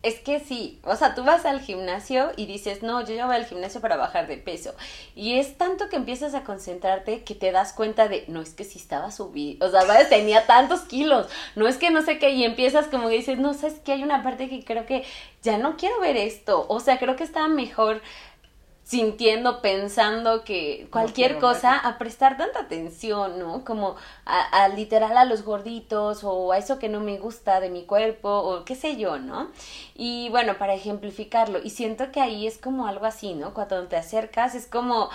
Speaker 1: es que sí, o sea, tú vas al gimnasio y dices, no, yo ya voy al gimnasio para bajar de peso. Y es tanto que empiezas a concentrarte que te das cuenta de, no, es que sí estaba subido, o sea, tenía tantos kilos, no es que no sé qué, y empiezas como que dices, no, sabes que hay una parte que creo que ya no quiero ver esto, o sea, creo que estaba mejor sintiendo, pensando que cualquier cosa, a prestar tanta atención, ¿no? Como a, literal a los gorditos o a eso que no me gusta de mi cuerpo o qué sé yo, ¿no? Y bueno, para ejemplificarlo, y siento que ahí es como algo así, ¿no? Cuando te acercas es como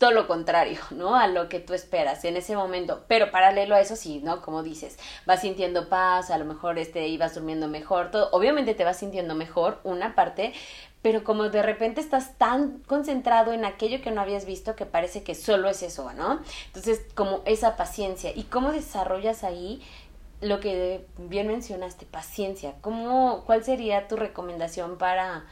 Speaker 1: todo lo contrario, ¿no? A lo que tú esperas en ese momento. Pero paralelo a eso sí, ¿no? Como dices, vas sintiendo paz, a lo mejor este ibas durmiendo mejor, todo. Obviamente te vas sintiendo mejor una parte, pero como de repente estás tan concentrado en aquello que no habías visto que parece que solo es eso, ¿no? Entonces, como esa paciencia. ¿Y cómo desarrollas ahí lo que bien mencionaste, paciencia? ¿Cómo, ¿Cuál sería tu recomendación para,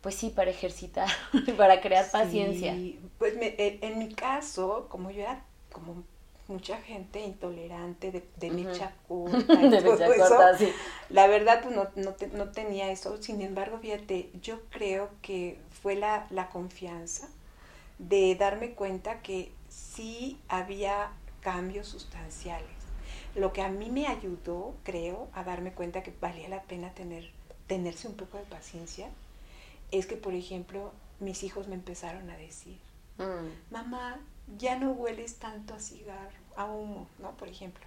Speaker 1: pues sí, para ejercitar, para crear paciencia?
Speaker 2: Pues eh, en mi caso, como yo era como mucha gente intolerante de, de mecha de La verdad, pues no, no, no, tenía eso. Sin embargo, fíjate, yo creo que fue la, la confianza de darme cuenta que sí había cambios sustanciales. Lo que a mí me ayudó, creo, a darme cuenta que valía la pena tener, tenerse un poco de paciencia, es que, por ejemplo, mis hijos me empezaron a decir, mm. mamá, ya no hueles tanto a cigarro, a humo, ¿no? Por ejemplo.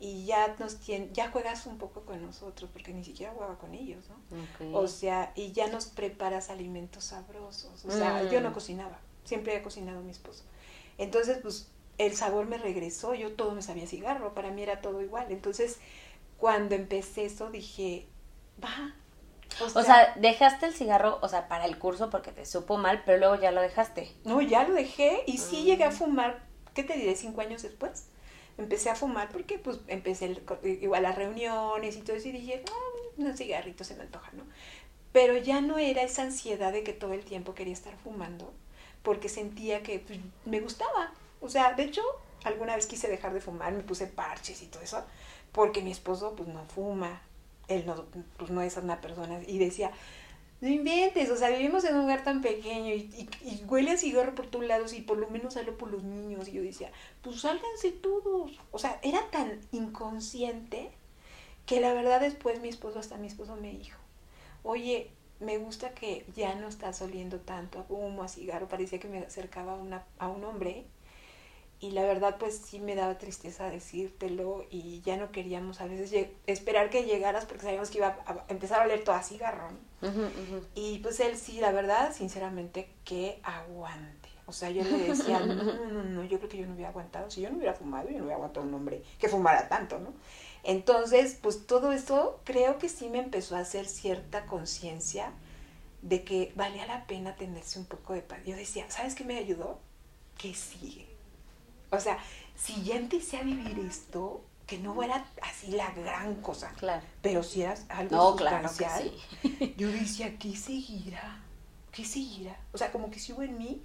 Speaker 2: Y ya nos ya juegas un poco con nosotros, porque ni siquiera jugaba con ellos, ¿no? O sea, y ya nos preparas alimentos sabrosos. O sea, yo no mm. cocinaba, siempre había cocinado mi esposo. Entonces, pues, el sabor me regresó, yo todo me sabía cigarro, para mí era todo igual. Entonces, cuando empecé eso, dije, va,
Speaker 1: o sea, dejaste el cigarro, o sea, para el curso porque te supo mal, pero luego ya lo dejaste.
Speaker 2: No, ya lo dejé y sí llegué a fumar, ¿qué te diré? Cinco años después. Empecé a fumar porque pues empecé igual a reuniones y todo eso y dije, no, un cigarrito se me antoja, ¿no? Pero ya no era esa ansiedad de que todo el tiempo quería estar fumando porque sentía que pues, me gustaba. O sea, de hecho, alguna vez quise dejar de fumar, me puse parches y todo eso, porque mi esposo pues no fuma, él no, pues no es una persona, y decía, no inventes, o sea, vivimos en un lugar tan pequeño y, y, huele a cigarro por todos lados y por lo menos sale por los niños. Y yo decía, pues sálganse todos. O sea, era tan inconsciente que la verdad después mi esposo, hasta mi esposo me dijo, oye, me gusta que ya no estás oliendo tanto a humo, a cigarro, parecía que me acercaba una, a un hombre y la verdad pues sí me daba tristeza decírtelo y ya no queríamos a veces esperar que llegaras porque sabíamos que iba a empezar a oler todo a cigarro. Y pues él sí, la verdad, sinceramente, que aguante. O sea, yo le decía, no, no, no, no, yo creo que yo no hubiera aguantado. Si yo no hubiera fumado, yo no hubiera aguantado un hombre que fumara tanto, ¿no? Entonces, pues todo eso creo que sí me empezó a hacer cierta conciencia de que valía la pena tenerse un poco de paz. Yo decía, ¿sabes qué me ayudó? Que sigue. O sea, si ya empecé a vivir esto, que no era así la gran cosa,
Speaker 1: claro.
Speaker 2: pero si era algo
Speaker 1: no,
Speaker 2: sustancial, yo decía, ¿qué seguirá? ¿Qué seguirá? O sea, como que si hubo en mí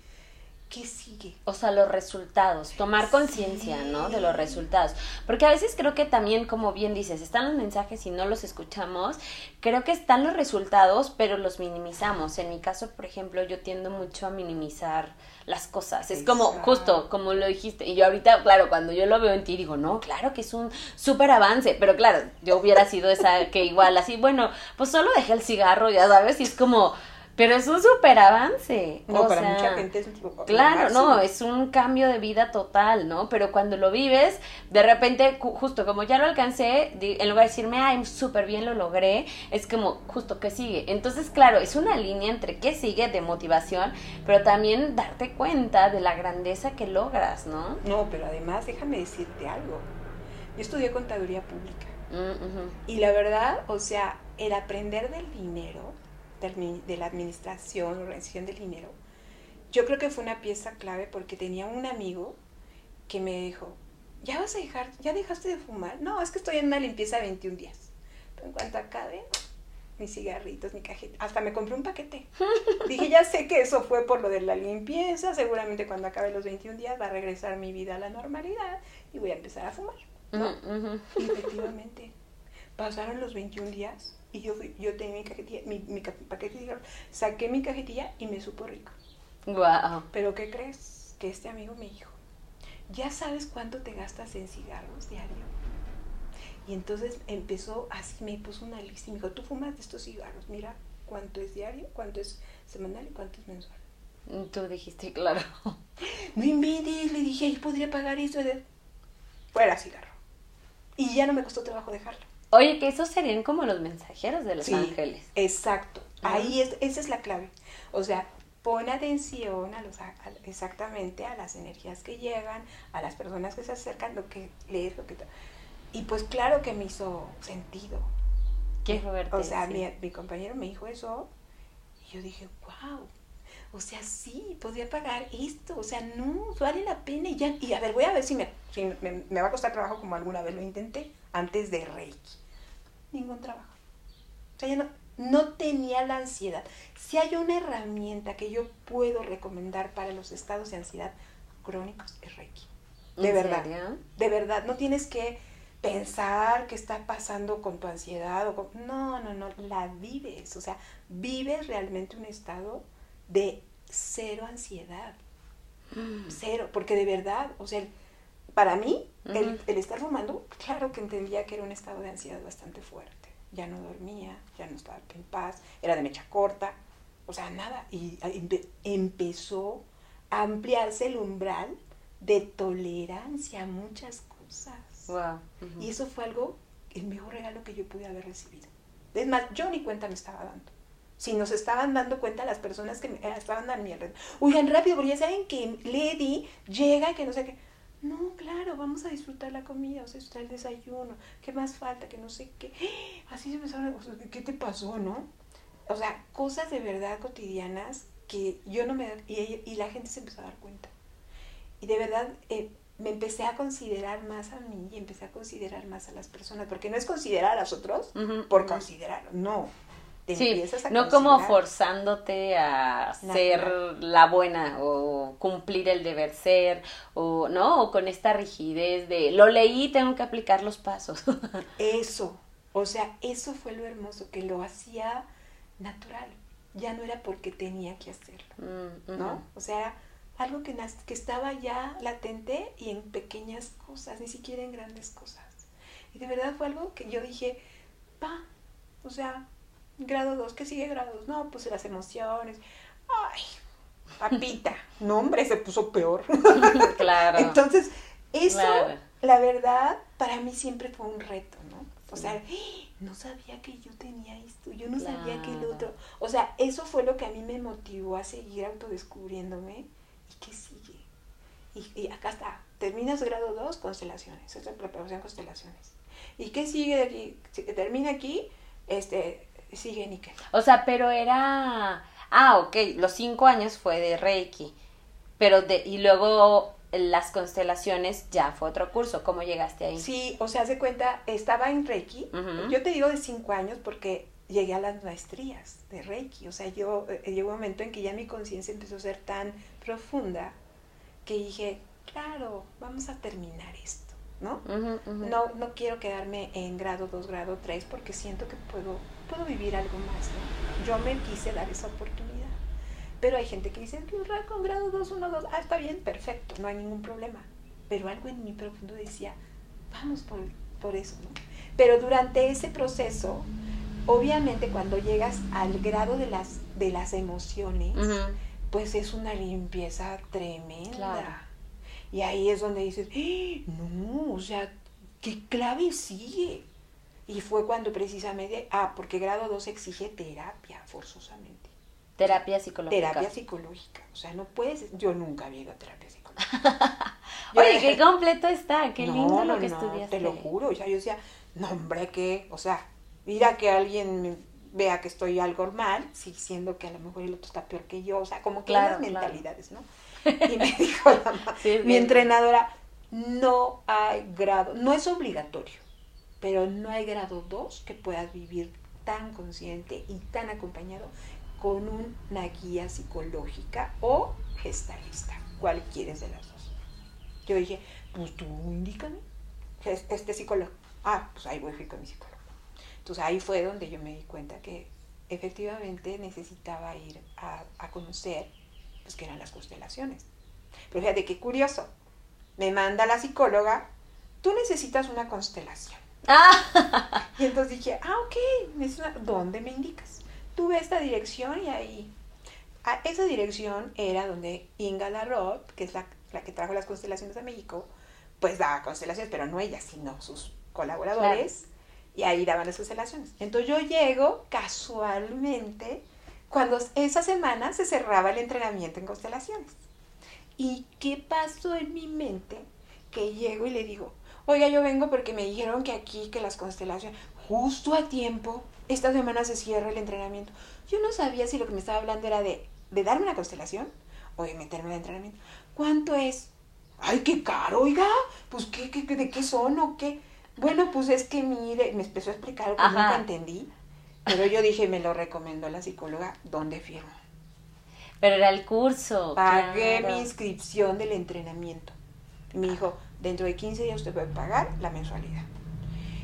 Speaker 2: ¿qué sigue?
Speaker 1: O sea, los resultados, tomar conciencia, ¿no? De los resultados. Porque a veces creo que también, como bien dices, están los mensajes y no los escuchamos. Creo que están los resultados, pero los minimizamos. En mi caso, por ejemplo, yo tiendo mucho a minimizar las cosas. Es como, justo, como lo dijiste. Y yo ahorita, claro, cuando yo lo veo en ti, digo, no, claro que es un súper avance. Pero claro, yo hubiera sido esa que igual así, bueno, pues solo dejé el cigarro, ya sabes, y es como pero es un súper avance.
Speaker 2: No, para mucha gente es
Speaker 1: Claro, no, es un cambio de vida total, ¿no? Pero cuando lo vives, de repente, justo como ya lo alcancé, en lugar de decirme, ay, súper bien lo logré, es como, justo, ¿qué sigue? Entonces, claro, es una línea entre qué sigue de motivación, pero también darte cuenta de la grandeza que logras, ¿no?
Speaker 2: No, pero además, déjame decirte algo. Yo estudié contaduría pública. Mm, y la verdad, o sea, el aprender del dinero de la administración, organización del dinero, yo creo que fue una pieza clave porque tenía un amigo que me dijo, ¿ya vas a dejar, ya dejaste de fumar? No, es que estoy en una limpieza de 21 días. Pero en cuanto acabe, mis cigarritos, mi cajeta, hasta me compré un paquete. Dije, ya sé que eso fue por lo de la limpieza, seguramente cuando acabe los 21 días va a regresar mi vida a la normalidad y voy a empezar a fumar. ¿no? Y efectivamente, pasaron los 21 días y yo, yo tenía mi cajetilla, mi, mi paquete saqué mi cajetilla y me supo rico.
Speaker 1: Wow.
Speaker 2: Pero ¿qué crees? Que este amigo me dijo, ¿ya sabes cuánto te gastas en cigarros diario? Y entonces empezó así, me puso una lista y me dijo, tú fumas de estos cigarros, mira cuánto es diario, cuánto es semanal y cuánto es mensual.
Speaker 1: Tú dijiste, claro.
Speaker 2: No inventes, le dije, yo podría pagar eso de... Fuera cigarro. Y ya no me costó trabajo dejarlo.
Speaker 1: Oye, que esos serían como los mensajeros de los ángeles.
Speaker 2: Exacto. Ahí es, esa es la clave. O sea, pon atención a los, exactamente a las energías que llegan, a las personas que se acercan, lo que lees, lo que... Y pues claro que me hizo sentido.
Speaker 1: Qué fuerte.
Speaker 2: O sea, mi, mi, compañero me dijo eso y yo dije, wow. O sea, sí, podría pagar esto. O sea, no, vale la pena. Y, ya, y a ver, voy a ver si, me, si me, me va a costar trabajo como alguna vez lo intenté antes de Reiki. Ningún trabajo. O sea, ya no, no tenía la ansiedad. Si hay una herramienta que yo puedo recomendar para los estados de ansiedad crónicos, es Reiki. De verdad. De verdad. No tienes que pensar qué está pasando con tu ansiedad. O no, no, no. La vives. O sea, vives realmente un estado de cero ansiedad. Mm. Cero. Porque de verdad, o sea, para mí, el, estar fumando, claro que entendía que era un estado de ansiedad bastante fuerte. Ya no dormía, ya no estaba en paz, era de mecha corta, o sea, nada. Y empezó a ampliarse el umbral de tolerancia a muchas cosas. Y eso fue algo, el mejor regalo que yo pude haber recibido. Es más, yo ni cuenta me estaba dando. Si nos estaban dando cuenta las personas que estaban a mi alrededor. Oigan, rápido, porque ya saben que Lady llega y que no sé qué no, claro, vamos a disfrutar la comida, o sea, está el desayuno, ¿qué más falta? Que no sé qué. Así se sea, ¿qué te pasó, no? O sea, cosas de verdad cotidianas que yo no me... Y, y la gente se empezó a dar cuenta. Y de verdad eh, me empecé a considerar más a mí y empecé a considerar más a las personas, porque no es considerar a los otros por considerar, no
Speaker 1: sí, no como forzándote a ser la buena o cumplir el deber ser o no o con esta rigidez de lo leí tengo que aplicar los pasos
Speaker 2: eso o sea eso fue lo hermoso que lo hacía natural. Ya no era porque tenía que hacerlo mm, no o sea algo que que estaba ya latente y en pequeñas cosas ni siquiera en grandes cosas. Y de verdad fue algo que yo dije pa o sea Grado 2, ¿qué sigue grado 2? No, pues las emociones. Ay, papita. no, hombre, se puso peor.
Speaker 1: claro.
Speaker 2: Entonces, eso, la verdad, para mí siempre fue un reto, ¿no? O sea, no sabía que yo tenía esto, yo no sabía que el otro. O sea, eso fue lo que a mí me motivó a seguir autodescubriéndome ¿y qué sigue? Y, acá está, terminas grado 2, constelaciones, es la preparación constelaciones. ¿Y qué sigue de aquí? Termina aquí, este, sigue níquel.
Speaker 1: O sea, pero era... Ah, ok, los cinco años fue de Reiki, pero de... Y luego las constelaciones ya fue otro curso. ¿Cómo llegaste ahí?
Speaker 2: Sí, o sea, hace cuenta, estaba en Reiki. Yo te digo de cinco años porque llegué a las maestrías de Reiki. O sea, yo eh, llegó un momento en que ya mi conciencia empezó a ser tan profunda que dije, claro, vamos a terminar esto, ¿no? No, no quiero quedarme en grado 2, grado 3 porque siento que puedo, puedo vivir algo más, ¿no? Yo me quise dar esa oportunidad. Pero hay gente que dice, con grado 2, 1, 2, ah, está bien, perfecto, no hay ningún problema. Pero algo en mi profundo decía, vamos por, por eso, ¿no? Pero durante ese proceso, obviamente cuando llegas al grado de las, de las emociones, pues es una limpieza tremenda. Y ahí es donde dices, ¡Ah! no, o sea, ¿qué clave sigue? Y fue cuando precisamente, ah, porque grado 2 exige terapia forzosamente.
Speaker 1: Terapia psicológica.
Speaker 2: Terapia psicológica. O sea, no puedes. Yo nunca había ido a terapia psicológica.
Speaker 1: Oye, qué completo está. Qué lindo lo que estudiaste.
Speaker 2: Te lo juro. O sea, yo decía, no, hombre, que. O sea, mira que alguien vea que estoy algo mal, sí, siendo que a lo mejor el otro está peor que yo. O sea, como que las mentalidades, ¿no? Y me dijo la mi entrenadora, no hay grado, no es obligatorio, pero no hay grado 2 que puedas vivir tan consciente y tan acompañado con una guía psicológica o gestalista. ¿Cuál quieres de las dos? Yo dije, pues tú indícame. Este psicólogo. Ah, pues ahí voy con mi psicólogo. Entonces ahí fue donde yo me di cuenta que efectivamente necesitaba ir a, conocer pues qué eran las constelaciones. Pero fíjate qué curioso. Me manda la psicóloga, tú necesitas una constelación. Ah. Y entonces dije, ah, ok, ¿dónde me indicas? tuve esta dirección y ahí. A esa dirección era donde Inga Larot, que es la, que trajo las constelaciones a México, pues daba constelaciones, pero no ella, sino sus colaboradores, y ahí daban las constelaciones. Entonces yo llego casualmente cuando esa semana se cerraba el entrenamiento en constelaciones. ¿Y qué pasó en mi mente? Que llego y le digo, oiga, yo vengo porque me dijeron que aquí, que las constelaciones, justo a tiempo, esta semana se cierra el entrenamiento. Yo no sabía si lo que me estaba hablando era de, de darme una constelación o de meterme en entrenamiento. ¿Cuánto es? Ay, qué caro, oiga. Pues, ¿qué, qué, de qué son o qué? Bueno, pues es que mire, me empezó a explicar algo que nunca entendí. Pero yo dije, me lo recomendó la psicóloga, ¿dónde firmo?
Speaker 1: Pero era el curso.
Speaker 2: Pagué mi inscripción del entrenamiento. Y me dijo, dentro de 15 días usted puede pagar la mensualidad.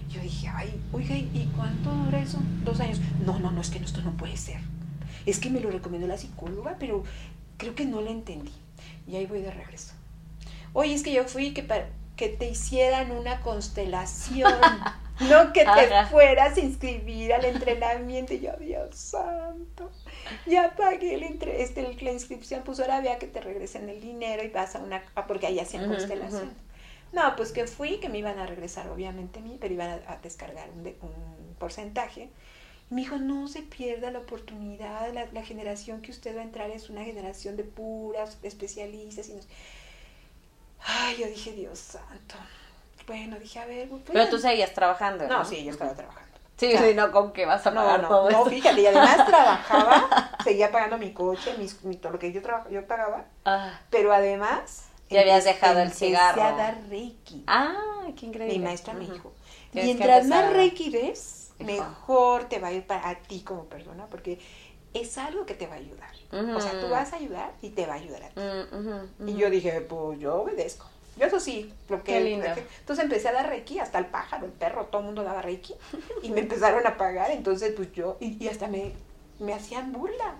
Speaker 2: Yo dije, ay, oiga, ¿y cuánto dura eso? Dos años. No, no, no, es que esto no puede ser. Es que me lo recomendó la psicóloga, pero creo que no la entendí. Y ahí voy de regreso. Oye, es que yo fui que, para, que te hicieran una constelación. no que te fueras a inscribir al entrenamiento. Y yo, Dios santo, ya pagué el entre, este, la inscripción, pues ahora vea que te regresen el dinero y vas a una, porque ahí hacían constelación. No, pues que fui, que me iban a regresar obviamente a mí, pero iban a, descargar un, un, porcentaje. Y me dijo, no se pierda la oportunidad, la, generación que usted va a entrar es una generación de puras especialistas. Y Ay, yo dije, Dios santo. Bueno, dije, a ver.
Speaker 1: pero tú seguías trabajando.
Speaker 2: No, sí, yo estaba trabajando.
Speaker 1: Sí, sí, no, ¿con qué vas a pagar no, todo
Speaker 2: no, fíjate, y además trabajaba, seguía pagando mi coche, mis, todo lo que yo, yo pagaba, ah. pero además
Speaker 1: ya habías dejado el cigarro.
Speaker 2: a dar Reiki.
Speaker 1: Ah, qué increíble.
Speaker 2: Mi maestra me dijo, mientras más Reiki ves, mejor te va a ir para ti como persona, porque es algo que te va a ayudar. O sea, tú vas a ayudar y te va a ayudar a ti. Mm, y yo dije, pues yo obedezco. Yo eso sí, lo que...
Speaker 1: lindo.
Speaker 2: Entonces empecé a dar Reiki, hasta el pájaro, el perro, todo el mundo daba Reiki. y me empezaron a pagar, entonces pues yo, y, y hasta me, me hacían burla.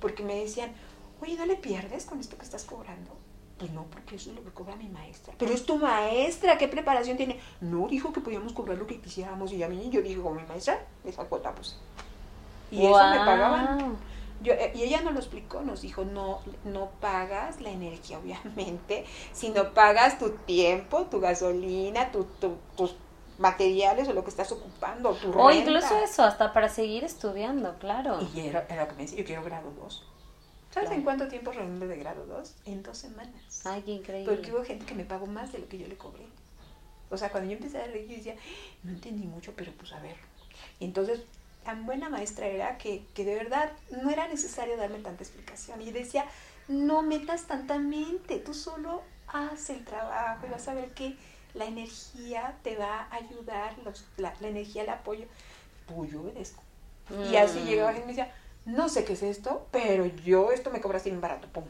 Speaker 2: Porque me decían, oye, ¿no le pierdes con esto que estás cobrando? Pues no, porque eso es lo que cobra mi maestra. Pero es tu maestra, ¿qué preparación tiene? No, dijo que podíamos cobrar lo que quisiéramos. Y a mí, yo dije, mi maestra, esa cuota, pues. Y eso me pagaban. Yo, eh, y ella nos lo explicó, nos dijo, no, no pagas la energía, obviamente, sino pagas tu tiempo, tu gasolina, tu, tus materiales o lo que estás ocupando, tu
Speaker 1: O incluso eso, hasta para seguir estudiando, claro.
Speaker 2: Y era, era lo que me decía, yo quiero grado 2. ¿Sabes en cuánto tiempo reunión de grado 2? En dos semanas.
Speaker 1: Ay, qué increíble.
Speaker 2: Porque hubo gente que me pagó más de lo que yo le cobré. O sea, cuando yo empecé a leer, yo decía, no entendí mucho, pero pues a ver. Y entonces, tan buena maestra era que, que de verdad no era necesario darme tanta explicación. Y decía, no metas tanta mente, tú solo haz el trabajo y vas a ver que la energía te va a ayudar, la, energía, el apoyo. Pues yo obedezco. Y así llegaba gente y me decía, no sé qué es esto, pero yo esto me cobra así bien barato, pum.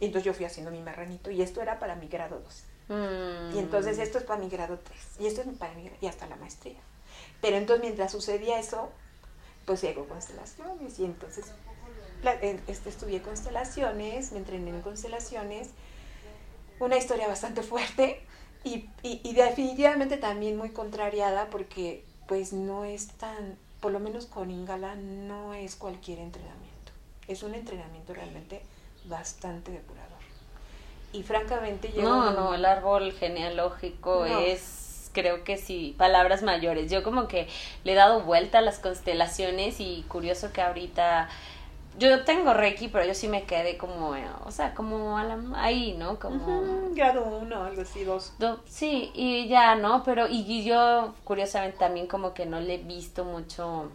Speaker 2: Y entonces yo fui haciendo mi marranito y esto era para mi grado 2. Mm. Y entonces esto es para mi grado 3. Y esto es para mi y hasta la maestría. Pero entonces mientras sucedía eso, pues llegó constelaciones y entonces este, estudié constelaciones, me entrené en constelaciones, una historia bastante fuerte y, y, y definitivamente también muy contrariada porque pues no es tan por lo menos con Ingala no es cualquier entrenamiento. Es un entrenamiento realmente bastante depurador. Y francamente
Speaker 1: yo... No, no, el árbol genealógico es, creo que sí, palabras mayores. Yo como que le he dado vuelta a las constelaciones y curioso que ahorita yo tengo Reiki, pero yo sí me quedé como, o sea, como ahí, ¿no? Como...
Speaker 2: grado uno, algo así, dos.
Speaker 1: sí, y ya, ¿no? Pero, y, yo, curiosamente, también como que no le he visto mucho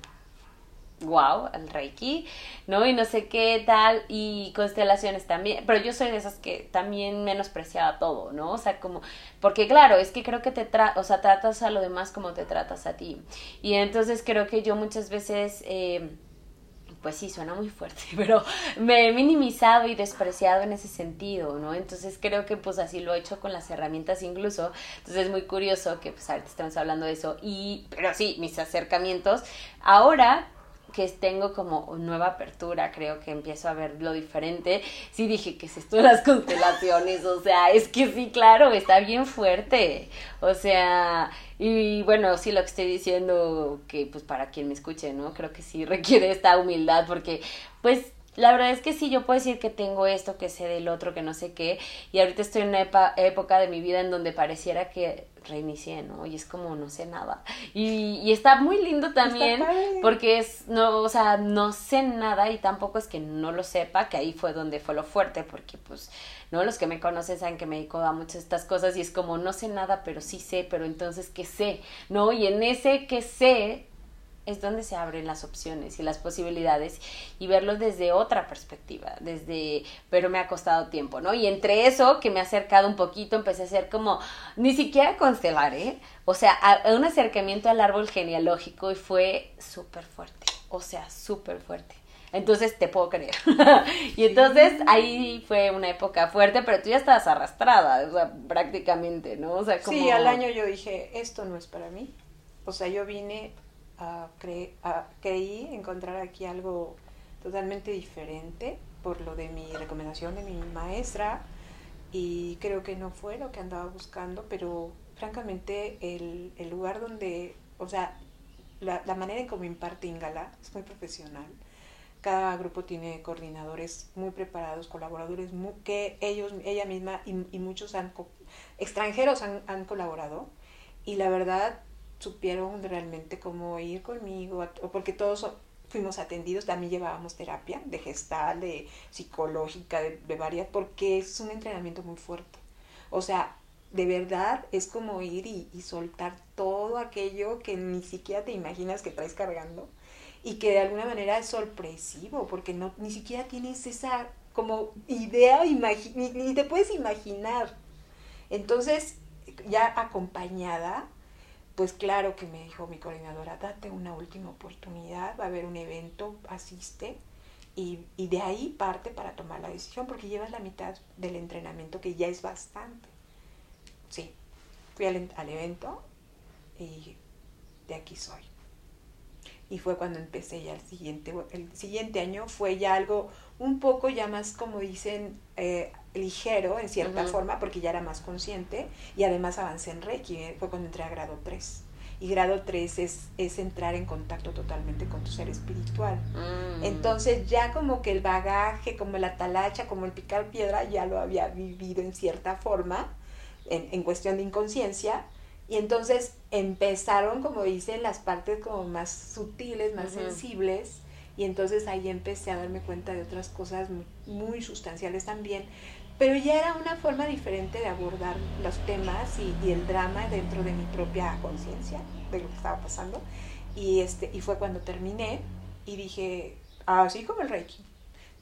Speaker 1: wow al Reiki, ¿no? Y no sé qué tal, y constelaciones también, pero yo soy de esas que también menospreciaba todo, ¿no? O sea, como, porque claro, es que creo que te tra o sea, tratas a lo demás como te tratas a ti. Y entonces creo que yo muchas veces... Eh, pues sí, suena muy fuerte, pero me he minimizado y despreciado en ese sentido, ¿no? Entonces creo que pues así lo he hecho con las herramientas incluso. Entonces es muy curioso que pues ahorita estamos hablando de eso. Y, pero sí, mis acercamientos. Ahora que tengo como nueva apertura, creo que empiezo a ver lo diferente. Sí dije que es esto de las constelaciones, o sea, es que sí, claro, está bien fuerte. O sea, y bueno, sí lo que estoy diciendo, que pues para quien me escuche, ¿no? Creo que sí requiere esta humildad porque pues la verdad es que sí, yo puedo decir que tengo esto, que sé del otro, que no sé qué, y ahorita estoy en una época de mi vida en donde pareciera que reinicié, ¿no? Y es como no sé nada. Y, y está muy lindo también porque es, no, o sea, no sé nada y tampoco es que no lo sepa, que ahí fue donde fue lo fuerte, porque pues, ¿no? Los que me conocen saben que me dedico a muchas de estas cosas y es como no sé nada, pero sí sé, pero entonces, ¿qué sé? ¿No? Y en ese que sé, es donde se abren las opciones y las posibilidades y verlo desde otra perspectiva, desde, pero me ha costado tiempo, ¿no? Y entre eso, que me ha acercado un poquito, empecé a hacer como, ni siquiera constelar, ¿eh? O sea, un acercamiento al árbol genealógico y fue súper fuerte, o sea, súper fuerte. Entonces te puedo creer. y entonces ahí fue una época fuerte, pero tú ya estabas arrastrada, o sea, prácticamente, ¿no? O sea,
Speaker 2: como... Sí, al año yo dije, esto no es para mí. O sea, yo vine creí encontrar aquí algo totalmente diferente por lo de mi recomendación de mi maestra y creo que no fue lo que andaba buscando, pero francamente el, el lugar donde, o sea, la, la, manera en cómo imparte Ingala es muy profesional. Cada grupo tiene coordinadores muy preparados, colaboradores que ellos, ella misma y, y muchos han, extranjeros han, han colaborado. Y la verdad, supieron realmente cómo ir conmigo, o porque todos fuimos atendidos, también llevábamos terapia de gestal, de psicológica, de, varias, porque es un entrenamiento muy fuerte. O sea, de verdad es como ir y, y, soltar todo aquello que ni siquiera te imaginas que traes cargando y que de alguna manera es sorpresivo, porque no, ni siquiera tienes esa como idea, ni, ni te puedes imaginar. Entonces, ya acompañada, pues claro que me dijo mi coordinadora, date una última oportunidad, va a haber un evento, asiste y, y, de ahí parte para tomar la decisión porque llevas la mitad del entrenamiento que ya es bastante. Sí, fui al, al evento y de aquí soy. Y fue cuando empecé ya el siguiente, el siguiente año fue ya algo un poco ya más como dicen eh, ligero en cierta forma porque ya era más consciente y además avancé en Reiki, eh, fue cuando entré a grado 3. Y grado 3 es, es entrar en contacto totalmente con tu ser espiritual. Mm. Entonces ya como que el bagaje, como la talacha, como el picar piedra, ya lo había vivido en cierta forma, en, en cuestión de inconsciencia. Y entonces empezaron, como dicen, las partes como más sutiles, más sensibles, Y entonces ahí empecé a darme cuenta de otras cosas muy, sustanciales también. Pero ya era una forma diferente de abordar los temas y, el drama dentro de mi propia conciencia de lo que estaba pasando. Y, este, y fue cuando terminé y dije, así como el Reiki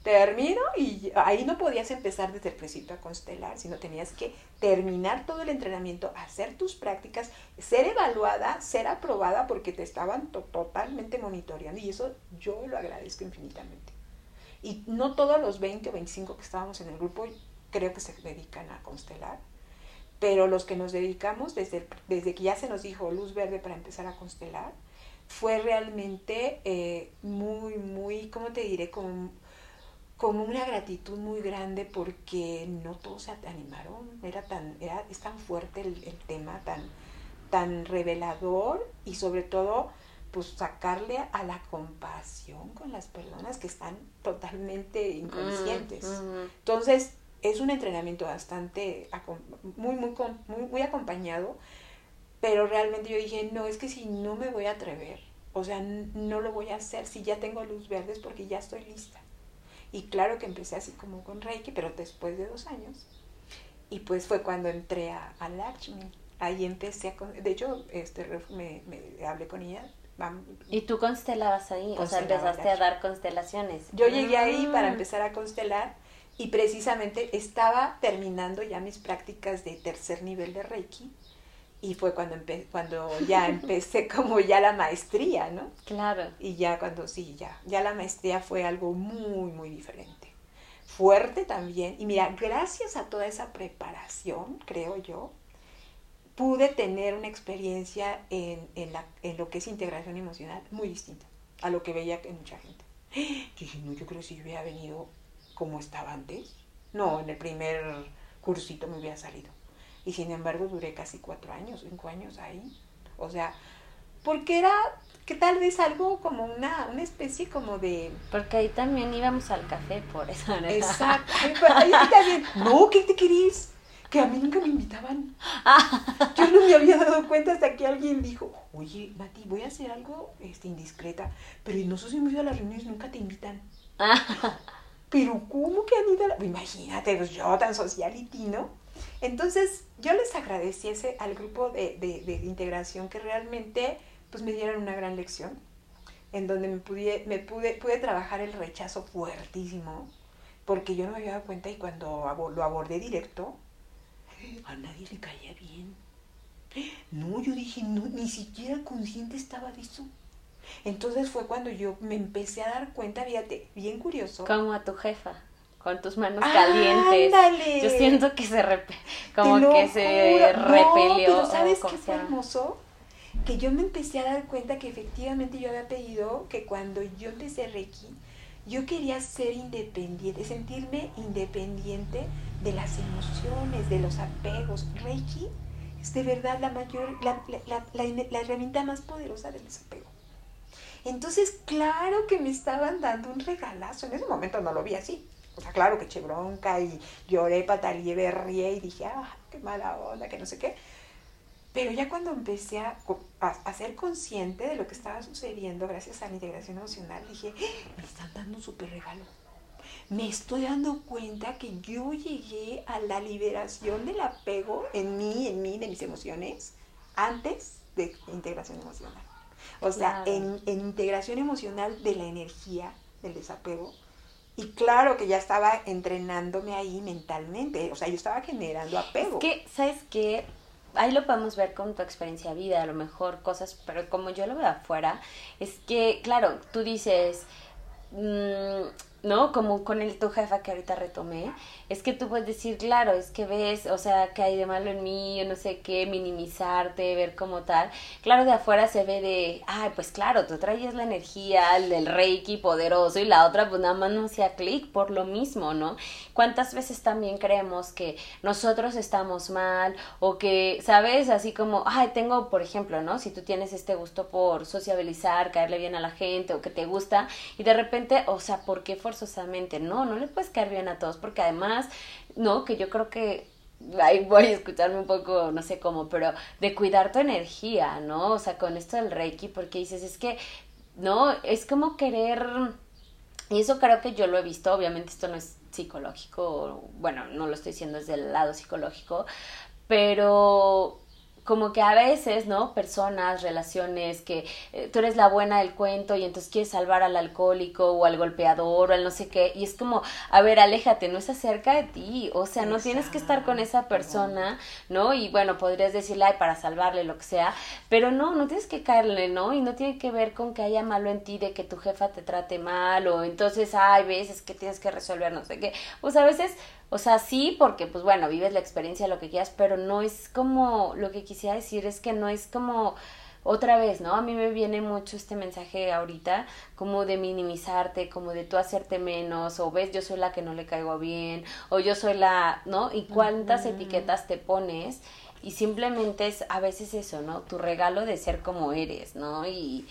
Speaker 2: termino y ahí no podías empezar desde el principio a constelar, sino tenías que terminar todo el entrenamiento, hacer tus prácticas, ser evaluada, ser aprobada porque te estaban totalmente monitoreando y eso yo lo agradezco infinitamente. Y no todos los 20 o 25 que estábamos en el grupo creo que se dedican a constelar, pero los que nos dedicamos desde, desde que ya se nos dijo luz verde para empezar a constelar, fue realmente eh, muy, muy, ¿cómo te diré? Como como una gratitud muy grande porque no todos se animaron, era tan, era, es tan fuerte el, tema, tan, tan revelador y sobre todo pues sacarle a la compasión con las personas que están totalmente inconscientes. Entonces, es un entrenamiento bastante muy, muy, muy, muy acompañado, pero realmente yo dije, no, es que si no me voy a atrever, o sea, no lo voy a hacer si ya tengo luz verde es porque ya estoy lista. Y claro que empecé así como con Reiki, pero después de dos años. Y pues fue cuando entré a, a Lakshmi. Ahí empecé a... De hecho, este, me, me hablé con ella.
Speaker 1: ¿Y tú constelabas ahí? O sea, empezaste a dar constelaciones.
Speaker 2: Yo llegué ahí para mm. empezar a constelar y precisamente estaba terminando ya mis prácticas de tercer nivel de Reiki y fue cuando, cuando ya empecé como ya la maestría, ¿no?
Speaker 1: Claro.
Speaker 2: Y ya cuando sí, ya, ya la maestría fue algo muy, muy diferente. Fuerte también. Y mira, gracias a toda esa preparación, creo yo, pude tener una experiencia en, en, la, en lo que es integración emocional muy distinta a lo que veía en mucha gente. Yo dije, no, yo creo que si yo hubiera venido como estaba antes, no, en el primer cursito me hubiera salido y sin embargo duré casi cuatro años, cinco años ahí. O sea, porque era que tal vez algo como una, una especie como de...
Speaker 1: Porque ahí también íbamos al café, por eso. ¿no?
Speaker 2: Exacto. Ahí, también, no, ¿qué te querís? Que a mí nunca me invitaban. Yo no me había dado cuenta hasta que alguien dijo, oye, Mati, voy a hacer algo este, indiscreta, pero nosotros hemos ido a las reuniones nunca te invitan. pero ¿cómo que han ido a la... Imagínate, pues yo tan sociality, ¿no? Entonces, yo les agradeciese al grupo de, de, integración que realmente pues, me dieron una gran lección, en donde me, pude, me pude, pude trabajar el rechazo fuertísimo, porque yo no me había dado cuenta y cuando lo abordé directo, a nadie le caía bien. No, yo dije, no, ni siquiera consciente estaba de eso. Entonces fue cuando yo me empecé a dar cuenta, fíjate, bien curioso.
Speaker 1: Como a tu jefa con tus manos calientes. Yo siento que se como que se repelió.
Speaker 2: pero ¿sabes qué fue hermoso? Que yo me empecé a dar cuenta que efectivamente yo había pedido que cuando yo empecé Reiki, yo quería ser independiente, sentirme independiente de las emociones, de los apegos. Reiki es de verdad la mayor, la, la, la, la herramienta más poderosa del desapego. Entonces, claro que me estaban dando un regalazo. En ese momento no lo vi así. O sea, claro que eché bronca y lloré, pataleé, berrié y dije, ah, qué mala onda, que no sé qué. Pero ya cuando empecé a, a, ser consciente de lo que estaba sucediendo gracias a la integración emocional, dije, ¡Ah! me están dando un súper regalo. Me estoy dando cuenta que yo llegué a la liberación del apego en mí, en mí, de mis emociones, antes de integración emocional. O sea, en, en integración emocional de la energía, del desapego, y claro que ya estaba entrenándome ahí mentalmente, o sea, yo estaba generando apego.
Speaker 1: Es que, ¿sabes qué? Ahí lo podemos ver con tu experiencia de vida, a lo mejor cosas, pero como yo lo veo afuera, es que, claro, tú dices, mmm, ¿no? Como con el tu jefa que ahorita retomé, es que tú puedes decir, claro, es que ves, o sea, que hay de malo en mí, yo no sé qué, minimizarte, ver como tal. Claro, de afuera se ve de, ay, pues claro, tú traías la energía del reiki poderoso y la otra pues nada más no hacía clic por lo mismo, ¿no? ¿Cuántas veces también creemos que nosotros estamos mal o que, ¿sabes? Así como, ay, tengo, por ejemplo, ¿no? Si tú tienes este gusto por sociabilizar, caerle bien a la gente o que te gusta y de repente, o sea, ¿por qué forzosamente, no, no le puedes caer bien a todos, porque además, no, que yo creo que ahí voy a escucharme un poco, no sé cómo, pero de cuidar tu energía, ¿no? O sea, con esto del Reiki, porque dices, es que, no, es como querer Y eso creo que yo lo he visto, obviamente esto no es psicológico, bueno, no lo estoy diciendo desde el lado psicológico, pero como que a veces, ¿no? Personas, relaciones, que eh, tú eres la buena del cuento y entonces quieres salvar al alcohólico o al golpeador o al no sé qué. Y es como, a ver, aléjate, no es acerca de ti. O sea, no tienes que estar con esa persona, ¿no? Y bueno, podrías decirle, ay, para salvarle, lo que sea. Pero no, no tienes que caerle, ¿no? Y no tiene que ver con que haya malo en ti de que tu jefa te trate mal o entonces, ay, veces que tienes que resolver no sé qué. Pues a veces o sea, sí, porque pues bueno, vives la experiencia, lo que quieras, pero no es como, lo que quisiera decir es que no es como otra vez, ¿no? A mí me viene mucho este mensaje ahorita, como de minimizarte, como de tú hacerte menos, o ves, yo soy la que no le caigo bien, o yo soy la, ¿no? Y cuántas etiquetas te pones, y simplemente es a veces eso, ¿no? Tu regalo de ser como eres, ¿no? Y,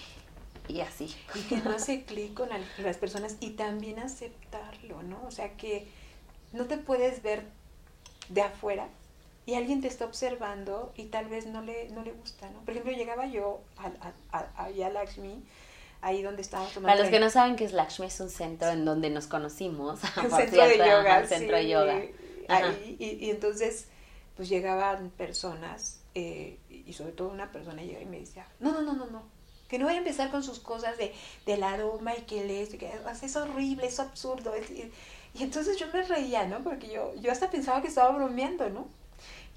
Speaker 1: y así.
Speaker 2: Y que no hace clic con las personas y también aceptarlo, ¿no? O sea, que no te puedes ver de afuera y alguien te está observando y tal vez no le, no le gusta, ¿no? Por ejemplo, llegaba yo a, a, a, Lakshmi, ahí donde estábamos
Speaker 1: tomando... Para los que no saben que es Lakshmi, es un centro en donde nos conocimos.
Speaker 2: Un centro de yoga, centro de yoga. Ahí, y, y, entonces, pues llegaban personas, eh, y sobre todo una persona llega y me decía, no, no, no, no, no, que no vaya a empezar con sus cosas de, del aroma y que le que es horrible, es absurdo. Es, y entonces yo me reía, ¿no? Porque yo, yo hasta pensaba que estaba bromeando, ¿no?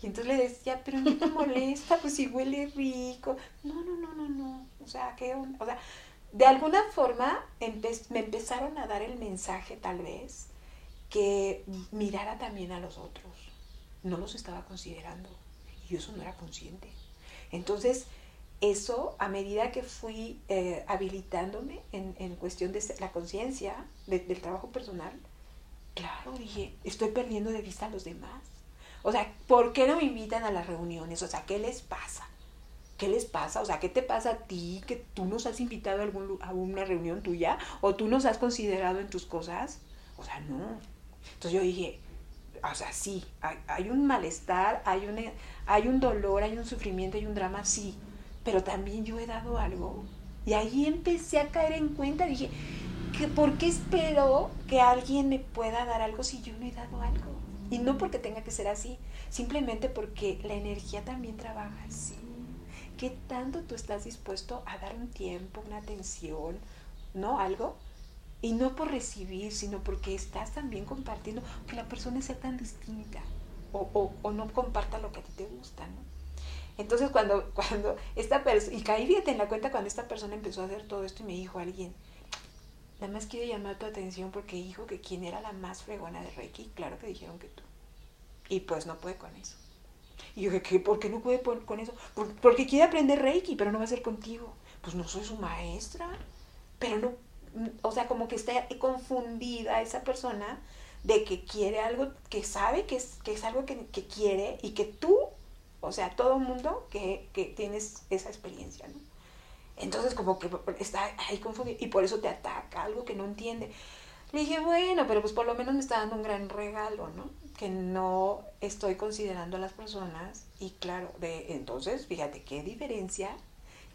Speaker 2: Y entonces le decía, pero no te molesta, pues si huele rico. No, no, no, no, no. O sea, que, o sea, de alguna forma me empezaron a dar el mensaje tal vez que mirara también a los otros. No los estaba considerando. Y yo eso no era consciente. Entonces, eso, a medida que fui eh, habilitándome en, en, cuestión de la conciencia, del trabajo personal, Claro, dije, estoy perdiendo de vista a los demás. O sea, ¿por qué no me invitan a las reuniones? O sea, ¿qué les pasa? ¿Qué les pasa? O sea, ¿qué te pasa a ti que tú nos has invitado a, algún, una reunión tuya? ¿O tú nos has considerado en tus cosas? O sea, no. Entonces yo dije, o sea, sí, hay, un malestar, hay, una, hay un dolor, hay un sufrimiento, hay un drama, sí. Pero también yo he dado algo. Y ahí empecé a caer en cuenta, dije, ¿por qué espero que alguien me pueda dar algo si yo no he dado algo? Y no porque tenga que ser así, simplemente porque la energía también trabaja así. ¿Qué tanto tú estás dispuesto a dar un tiempo, una atención, ¿no? Algo. Y no por recibir, sino porque estás también compartiendo que la persona sea tan distinta o, o, no comparta lo que a ti te gusta, ¿no? Entonces cuando, cuando esta persona, y caí fíjate en la cuenta cuando esta persona empezó a hacer todo esto y me dijo alguien, Nada más quiero llamar tu atención porque dijo que quién era la más fregona de Reiki. Claro que dijeron que tú. Y pues no puede con eso. Y yo dije, ¿por qué no puede con eso? Porque quiere aprender Reiki, pero no va a ser contigo. Pues no soy su maestra. Pero no, o sea, como que está confundida esa persona de que quiere algo, que sabe que es, que es algo que, quiere y que tú, o sea, todo mundo que, que tienes esa experiencia, ¿no? Entonces como que está ahí confundido y por eso te ataca, algo que no entiende. Le dije, bueno, pero pues por lo menos me está dando un gran regalo, ¿no? Que no estoy considerando a las personas y claro, de entonces, fíjate qué diferencia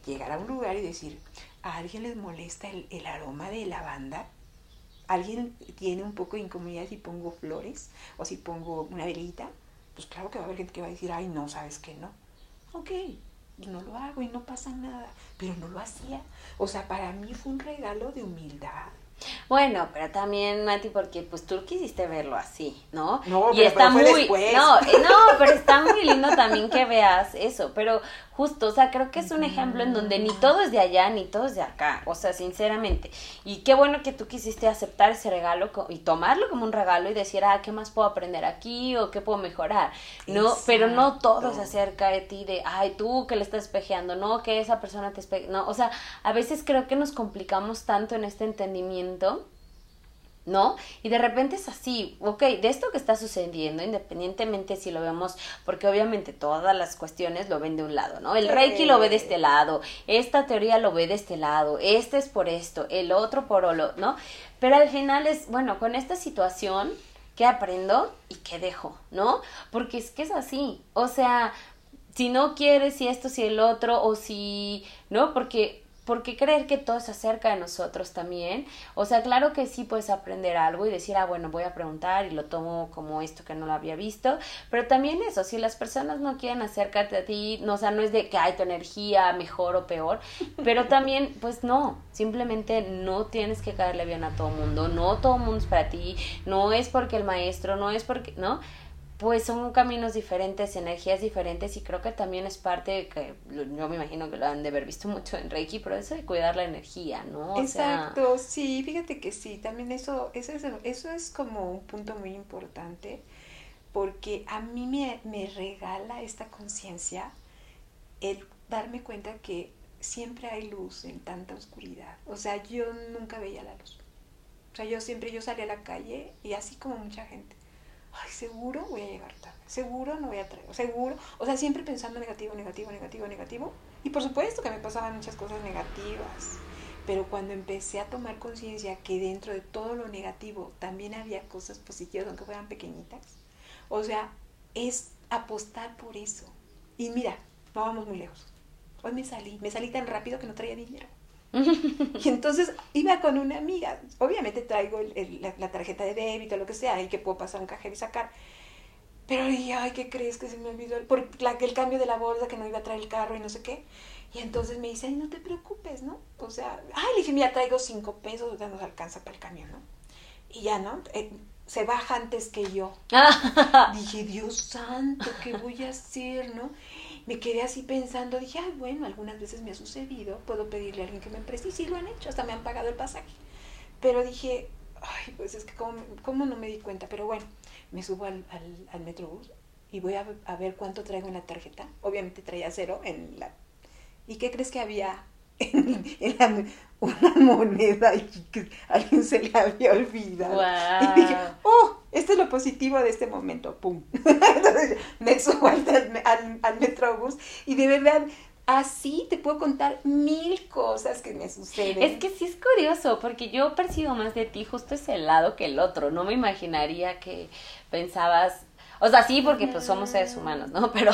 Speaker 2: llegar a un lugar y decir, ¿a alguien les molesta el, el aroma de lavanda? ¿Alguien tiene un poco de incomodidad si pongo flores o si pongo una velita? Pues claro que va a haber gente que va a decir, ay, no, sabes que no. Ok, no lo hago y no pasa nada, pero no lo hacía. O sea, para mí fue un regalo de humildad.
Speaker 1: Bueno, pero también, Mati, porque pues tú quisiste verlo así, ¿no?
Speaker 2: No, y pero, está muy,
Speaker 1: no, eh, no, pero está muy lindo también que veas eso, pero justo, o sea, creo que es un ejemplo en donde ni todo es de allá ni todo es de acá, o sea, sinceramente. Y qué bueno que tú quisiste aceptar ese regalo y tomarlo como un regalo y decir, ah, ¿qué más puedo aprender aquí o qué puedo mejorar? No, pero no todo se acerca de ti de, ay, tú que le estás espejeando, no, que esa persona te espeje, no, o sea, a veces creo que nos complicamos tanto en este entendimiento ¿no? Y de repente es así, ok, de esto que está sucediendo, independientemente si lo vemos, porque obviamente todas las cuestiones lo ven de un lado, ¿no? El Reiki lo ve de este lado, esta teoría lo ve de este lado, este es por esto, el otro por lo, ¿no? Pero al final es, bueno, con esta situación, ¿qué aprendo y qué dejo, ¿no? Porque es que es así, o sea, si no quieres, si esto, si el otro, o si, ¿no? Porque ¿por qué creer que todo se acerca de nosotros también? O sea, claro que sí puedes aprender algo y decir, ah, bueno, voy a preguntar y lo tomo como esto que no lo había visto, pero también eso, si las personas no quieren acercarte a ti, no, o sea, no es de que hay tu energía mejor o peor, pero también, pues no, simplemente no tienes que caerle bien a todo mundo, no todo mundo es para ti, no es porque el maestro, no es porque, ¿no? Pues son caminos diferentes, energías diferentes y creo que también es parte que yo me imagino que lo han de haber visto mucho en Reiki, pero eso de cuidar la energía, ¿no?
Speaker 2: Exacto, sí, fíjate que sí, también eso, eso, es, eso es como un punto muy importante porque a mí me, me regala esta conciencia el darme cuenta que siempre hay luz en tanta oscuridad, o sea, yo nunca veía la luz, o sea, yo siempre, yo salía a la calle y así como mucha gente ay, seguro voy a llegar tarde, seguro no voy a traer, seguro, o sea, siempre pensando negativo, negativo, negativo, negativo. Y por supuesto que me pasaban muchas cosas negativas, pero cuando empecé a tomar conciencia que dentro de todo lo negativo también había cosas positivas, aunque fueran pequeñitas, o sea, es apostar por eso. Y mira, no vamos muy lejos. Hoy me salí, me salí tan rápido que no traía dinero. y entonces iba con una amiga. Obviamente traigo la, tarjeta de débito, lo que sea, y que puedo pasar un cajero y sacar. Pero dije, ay, ¿qué crees que se me olvidó? Por la, el cambio de la bolsa, que no iba a traer el carro y no sé qué. Y entonces me dice, ay, no te preocupes, ¿no? O sea, ay, le dije, mira, traigo cinco pesos, ya nos alcanza para el camión, ¿no? Y ya, ¿no? Eh, se baja antes que yo. dije, Dios santo, ¿qué voy a hacer, no? Me quedé así pensando, dije, ay, bueno, algunas veces me ha sucedido, puedo pedirle a alguien que me preste, y sí lo han hecho, hasta me han pagado el pasaje. Pero dije, ay, pues es que cómo, no me di cuenta, pero bueno, me subo al, al, al Metrobús y voy a, a, ver cuánto traigo en la tarjeta. Obviamente traía cero en la... ¿Y qué crees que había en, la, una moneda y que alguien se le había olvidado? Y dije, oh, esto es lo positivo de este momento, pum. Entonces me subo al, al, Metrobús y de verdad así te puedo contar mil cosas que me suceden.
Speaker 1: Es que sí es curioso, porque yo percibo más de ti justo ese lado que el otro. No me imaginaría que pensabas. O sea, sí, porque pues somos seres humanos, ¿no? Pero,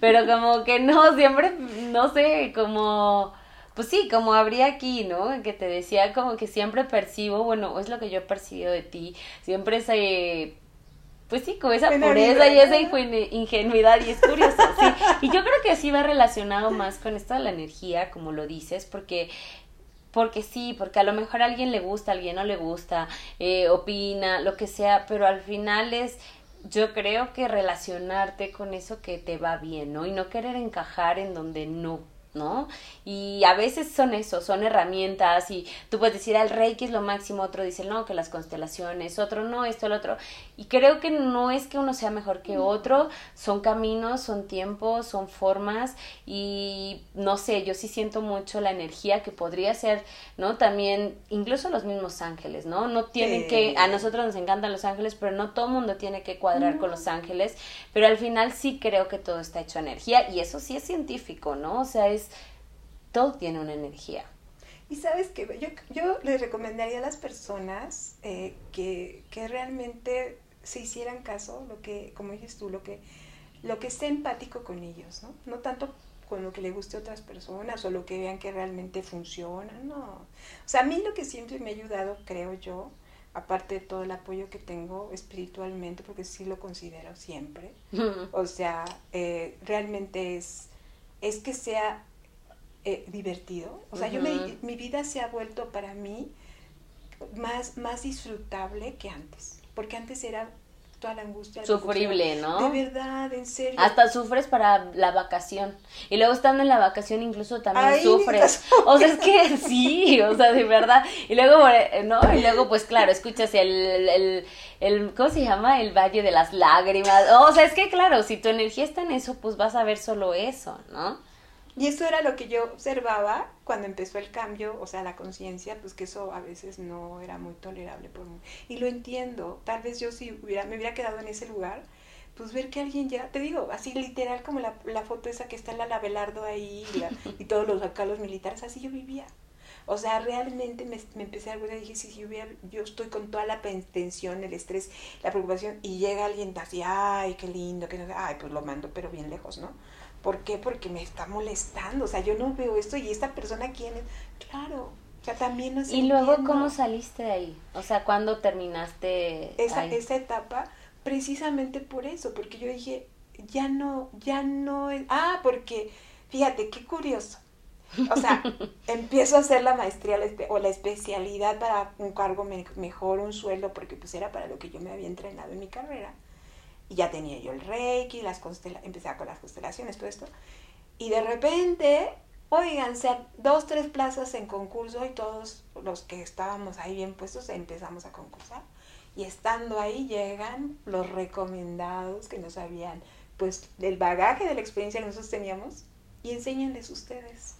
Speaker 1: pero como que no, siempre, no sé, como pues sí, como habría aquí, ¿no? Que te decía como que siempre percibo, bueno, es lo que yo he percibido de ti, siempre ese pues sí, con esa pureza y esa ingenuidad y es curioso, sí. Y yo creo que sí va relacionado más con esto de la energía, como lo dices, porque porque sí, porque a lo mejor a alguien le gusta, a alguien no le gusta, eh, opina, lo que sea, pero al final es, yo creo que relacionarte con eso que te va bien, ¿no? Y no querer encajar en donde no ¿no? Y a veces son eso, son herramientas y tú puedes decir al Reiki es lo máximo, otro dice no, que las constelaciones, otro no, esto, el otro. Y creo que no es que uno sea mejor que otro, son caminos, son tiempos, son formas y no sé, yo sí siento mucho la energía que podría ser, ¿no? También, incluso los mismos ángeles, ¿no? No tienen que, a nosotros nos encantan los ángeles, pero no todo el mundo tiene que cuadrar con los ángeles, pero al final sí creo que todo está hecho energía y eso sí es científico, ¿no? O sea, es todo tiene una energía.
Speaker 2: Y sabes que yo, yo les recomendaría a las personas eh, que, que, realmente se hicieran caso, lo que, como dices tú, lo que, lo que esté empático con ellos, ¿no? No tanto con lo que le guste a otras personas o lo que vean que realmente funciona, no. O sea, a mí lo que siempre me ha ayudado, creo yo, aparte de todo el apoyo que tengo espiritualmente, porque sí lo considero siempre, o sea, eh, realmente es, es que sea eh, divertido. O sea, yo me, mi vida se ha vuelto para mí más, más disfrutable que antes, porque antes era toda la angustia.
Speaker 1: Sufrible, ¿no?
Speaker 2: De verdad, en serio.
Speaker 1: Hasta sufres para la vacación. Y luego estando en la vacación incluso también sufres. O sea, es que sí, o sea, de verdad. Y luego, ¿no? Y luego, pues claro, escuchas el, el, el, ¿cómo se llama? El Valle de las Lágrimas. O sea, es que claro, si tu energía está en eso, pues vas a ver solo eso, ¿no?
Speaker 2: Y eso era lo que yo observaba cuando empezó el cambio, o sea, la conciencia, pues que eso a veces no era muy tolerable por mí. Y lo entiendo, tal vez yo si hubiera, me hubiera quedado en ese lugar, pues ver que alguien ya, te digo, así literal como la, la foto esa que está en la Labelardo ahí y, todos los acá los militares, así yo vivía. O sea, realmente me, empecé a y dije, si yo, yo estoy con toda la tensión, el estrés, la preocupación, y llega alguien así, ay, qué lindo, que ay, pues lo mando, pero bien lejos, ¿no? ¿Por qué? Porque me está molestando, o sea, yo no veo esto y esta persona quién es. Claro, o sea, también no
Speaker 1: ¿Y luego cómo saliste de ahí? O sea, ¿cuándo terminaste
Speaker 2: esa, esa etapa? Precisamente por eso, porque yo dije, ya no, ya no, ah, porque, fíjate, qué curioso. O sea, empiezo a hacer la maestría o la especialidad para un cargo mejor, un sueldo, porque pues era para lo que yo me había entrenado en mi carrera. Y ya tenía yo el Reiki, las empecé con las constelaciones, todo esto. Y de repente, oigan, dos, tres plazas en concurso y todos los que estábamos ahí bien puestos empezamos a concursar. Y estando ahí llegan los recomendados que nos habían, pues, del bagaje de la experiencia que nosotros teníamos y enséñenles ustedes.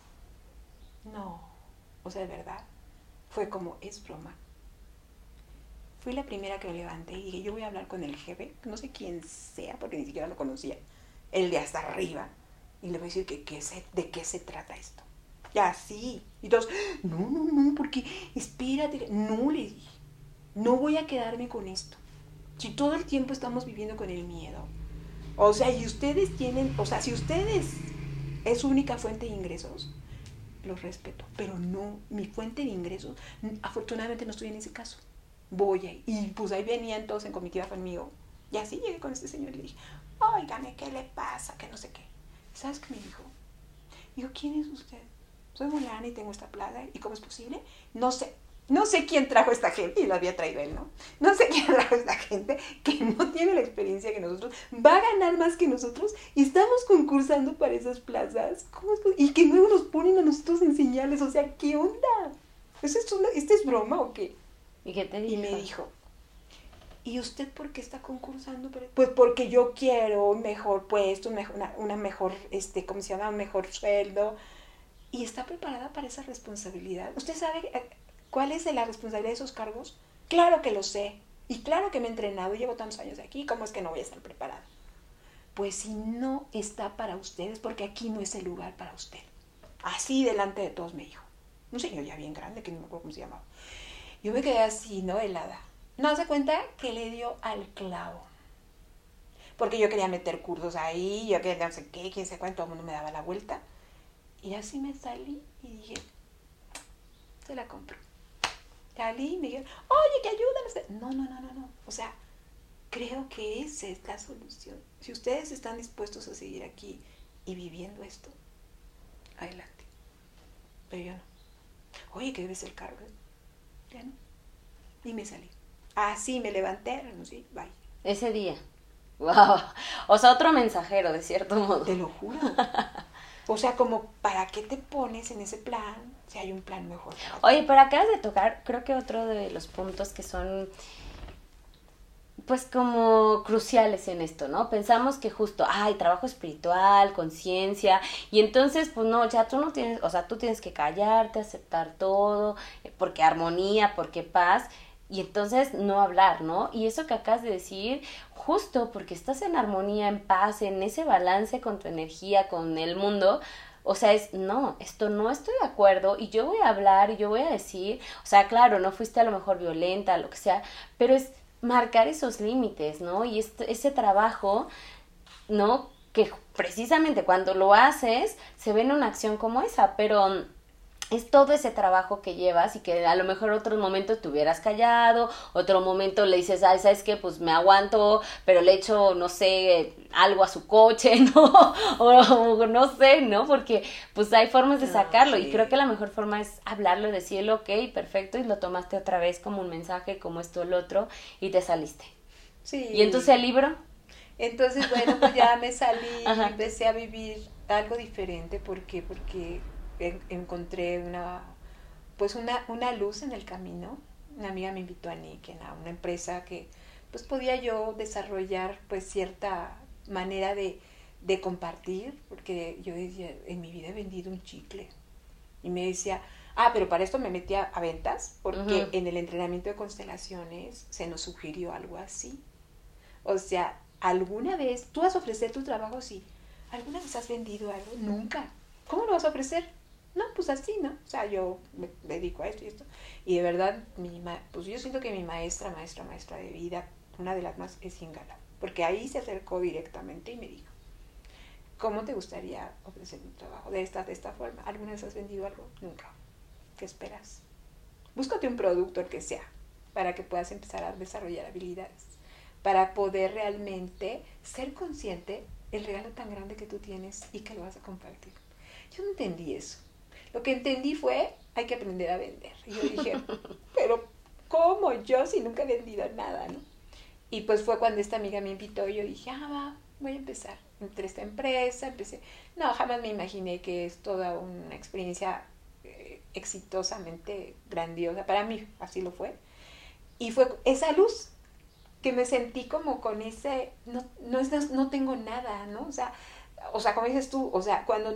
Speaker 2: No, o sea, de verdad, fue como, es broma. Fui la primera que me levanté y dije, yo voy a hablar con el jefe, no sé quién sea, porque ni siquiera lo conocía, el de hasta arriba, y le voy a decir que, de qué se trata esto. Ya, sí. Y todos, no, no, no, porque espérate, no le dije, no voy a quedarme con esto. Si todo el tiempo estamos viviendo con el miedo. O sea, y ustedes tienen, o sea, si ustedes es su única fuente de ingresos, los respeto, pero no, mi fuente de ingresos, afortunadamente no estoy en ese caso voy. Y pues ahí venían todos en comitiva conmigo. Y así llegué con este señor y le dije, oígame, ¿qué le pasa? Que no sé qué. ¿Sabes qué me dijo? Digo, ¿quién es usted? Soy Mulana y tengo esta plaga. ¿Y cómo es posible? No sé. No sé quién trajo esta gente, y lo había traído él, ¿no? No sé quién trajo esta gente que no tiene la experiencia que nosotros, va a ganar más que nosotros y estamos concursando para esas plazas. ¿Cómo es y que luego nos ponen a nosotros en señales, o sea, ¿qué onda? ¿Esto es, una, ¿Esto es broma o qué?
Speaker 1: ¿Y qué te
Speaker 2: dijo? Y me dijo, ¿y usted por qué está concursando? Pues porque yo quiero un mejor puesto, una, mejor, este, ¿cómo se llama? Un mejor sueldo. ¿Y está preparada para esa responsabilidad? ¿Usted sabe eh, cuál es la responsabilidad de esos cargos? Claro que lo sé. Y claro que me he entrenado, llevo tantos años aquí, ¿cómo es que no voy a estar preparada? Pues si no está para ustedes, porque aquí no es el lugar para usted. Así delante de todos me dijo. Un señor ya bien grande, que no me acuerdo cómo se llamaba. Yo me quedé así, ¿no? Helada. No se cuenta que le dio al clavo. Porque yo quería meter cursos ahí, yo quería no sé qué, quién sé cuánto, todo el mundo me daba la vuelta. Y así me salí y dije, se la compro. Salí y me dijeron, oye, que ayuda. No, no, no, no, no. O sea, creo que esa es la solución. Si ustedes están dispuestos a seguir aquí y viviendo esto, adelante. Pero yo no. Oye, que debe ser caro. Ya no. Y me salí. Así me levanté, renuncié, bye.
Speaker 1: Ese día. Wow. O sea, otro mensajero, de cierto modo.
Speaker 2: Te lo juro. O sea, como, ¿para qué te pones en ese plan si hay un plan mejor?
Speaker 1: Oye, pero acabas de tocar, creo que otro de los puntos que son pues como cruciales en esto, ¿no? Pensamos que justo, ay, trabajo espiritual, conciencia, y entonces, pues no, ya tú no tienes, o sea, tú tienes que callarte, aceptar todo, eh, porque armonía, porque paz, y entonces no hablar, ¿no? Y eso que acabas de decir, justo porque estás en armonía, en paz, en ese balance con tu energía, con el mundo, o sea, es, no, esto no estoy de acuerdo y yo voy a hablar y yo voy a decir, o sea, claro, no fuiste a lo mejor violenta, lo que sea, pero es marcar esos límites, ¿no? Y este, ese trabajo, ¿no? Que precisamente cuando lo haces se ve en una acción como esa, pero es todo ese trabajo que llevas y que a lo mejor otros momentos te hubieras callado, otro momento le dices, ay, ¿sabes qué? Pues me aguanto, pero le echo, no sé, algo a su coche, ¿no? o, no sé, ¿no? Porque pues hay formas de ah, sacarlo y creo que la mejor forma es hablarlo, decirlo, ok, perfecto, y lo tomaste otra vez como un mensaje, como esto, el otro, y te saliste. Sí. ¿Y entonces el libro?
Speaker 2: Entonces, bueno, pues ya me salí empecé a vivir algo diferente. ¿Por qué? Porque encontré una, pues una, una luz en el camino. Una amiga me invitó a Nick a una empresa que pues podía yo desarrollar pues cierta manera de, de compartir, porque yo decía, en mi vida he vendido un chicle. Y me decía, ah, pero para esto me metía a ventas, porque en el entrenamiento de constelaciones se nos sugirió algo así. O sea, ¿alguna vez tú vas a ofrecer tu trabajo? Sí. ¿Alguna vez has vendido algo? Nunca. ¿Cómo lo vas a ofrecer? No, pues así, ¿no? O sea, yo me dedico a esto y esto. Y de verdad, mi pues yo siento que mi maestra, maestra, maestra de vida, una de las más es Ingala. Porque ahí se acercó directamente y me dijo, ¿cómo te gustaría ofrecer un trabajo? De esta, de esta forma. ¿Alguna vez has vendido algo? Nunca. ¿Qué esperas? Búscate un producto, el que sea, para que puedas empezar a desarrollar habilidades. Para poder realmente ser consciente el regalo tan grande que tú tienes y que lo vas a compartir. Yo no entendí eso. Lo que entendí fue, hay que aprender a vender. Y yo dije, pero ¿cómo yo si nunca he vendido nada, no? Y pues fue cuando esta amiga me invitó y yo dije, ah, va, voy a empezar. Entré esta empresa, empecé. No, jamás me imaginé que es toda una experiencia eh, exitosamente grandiosa. Para mí, así lo fue. Y fue esa luz que me sentí como con ese, no, no, no tengo nada, ¿no? O sea, o sea, como dices tú, o sea, cuando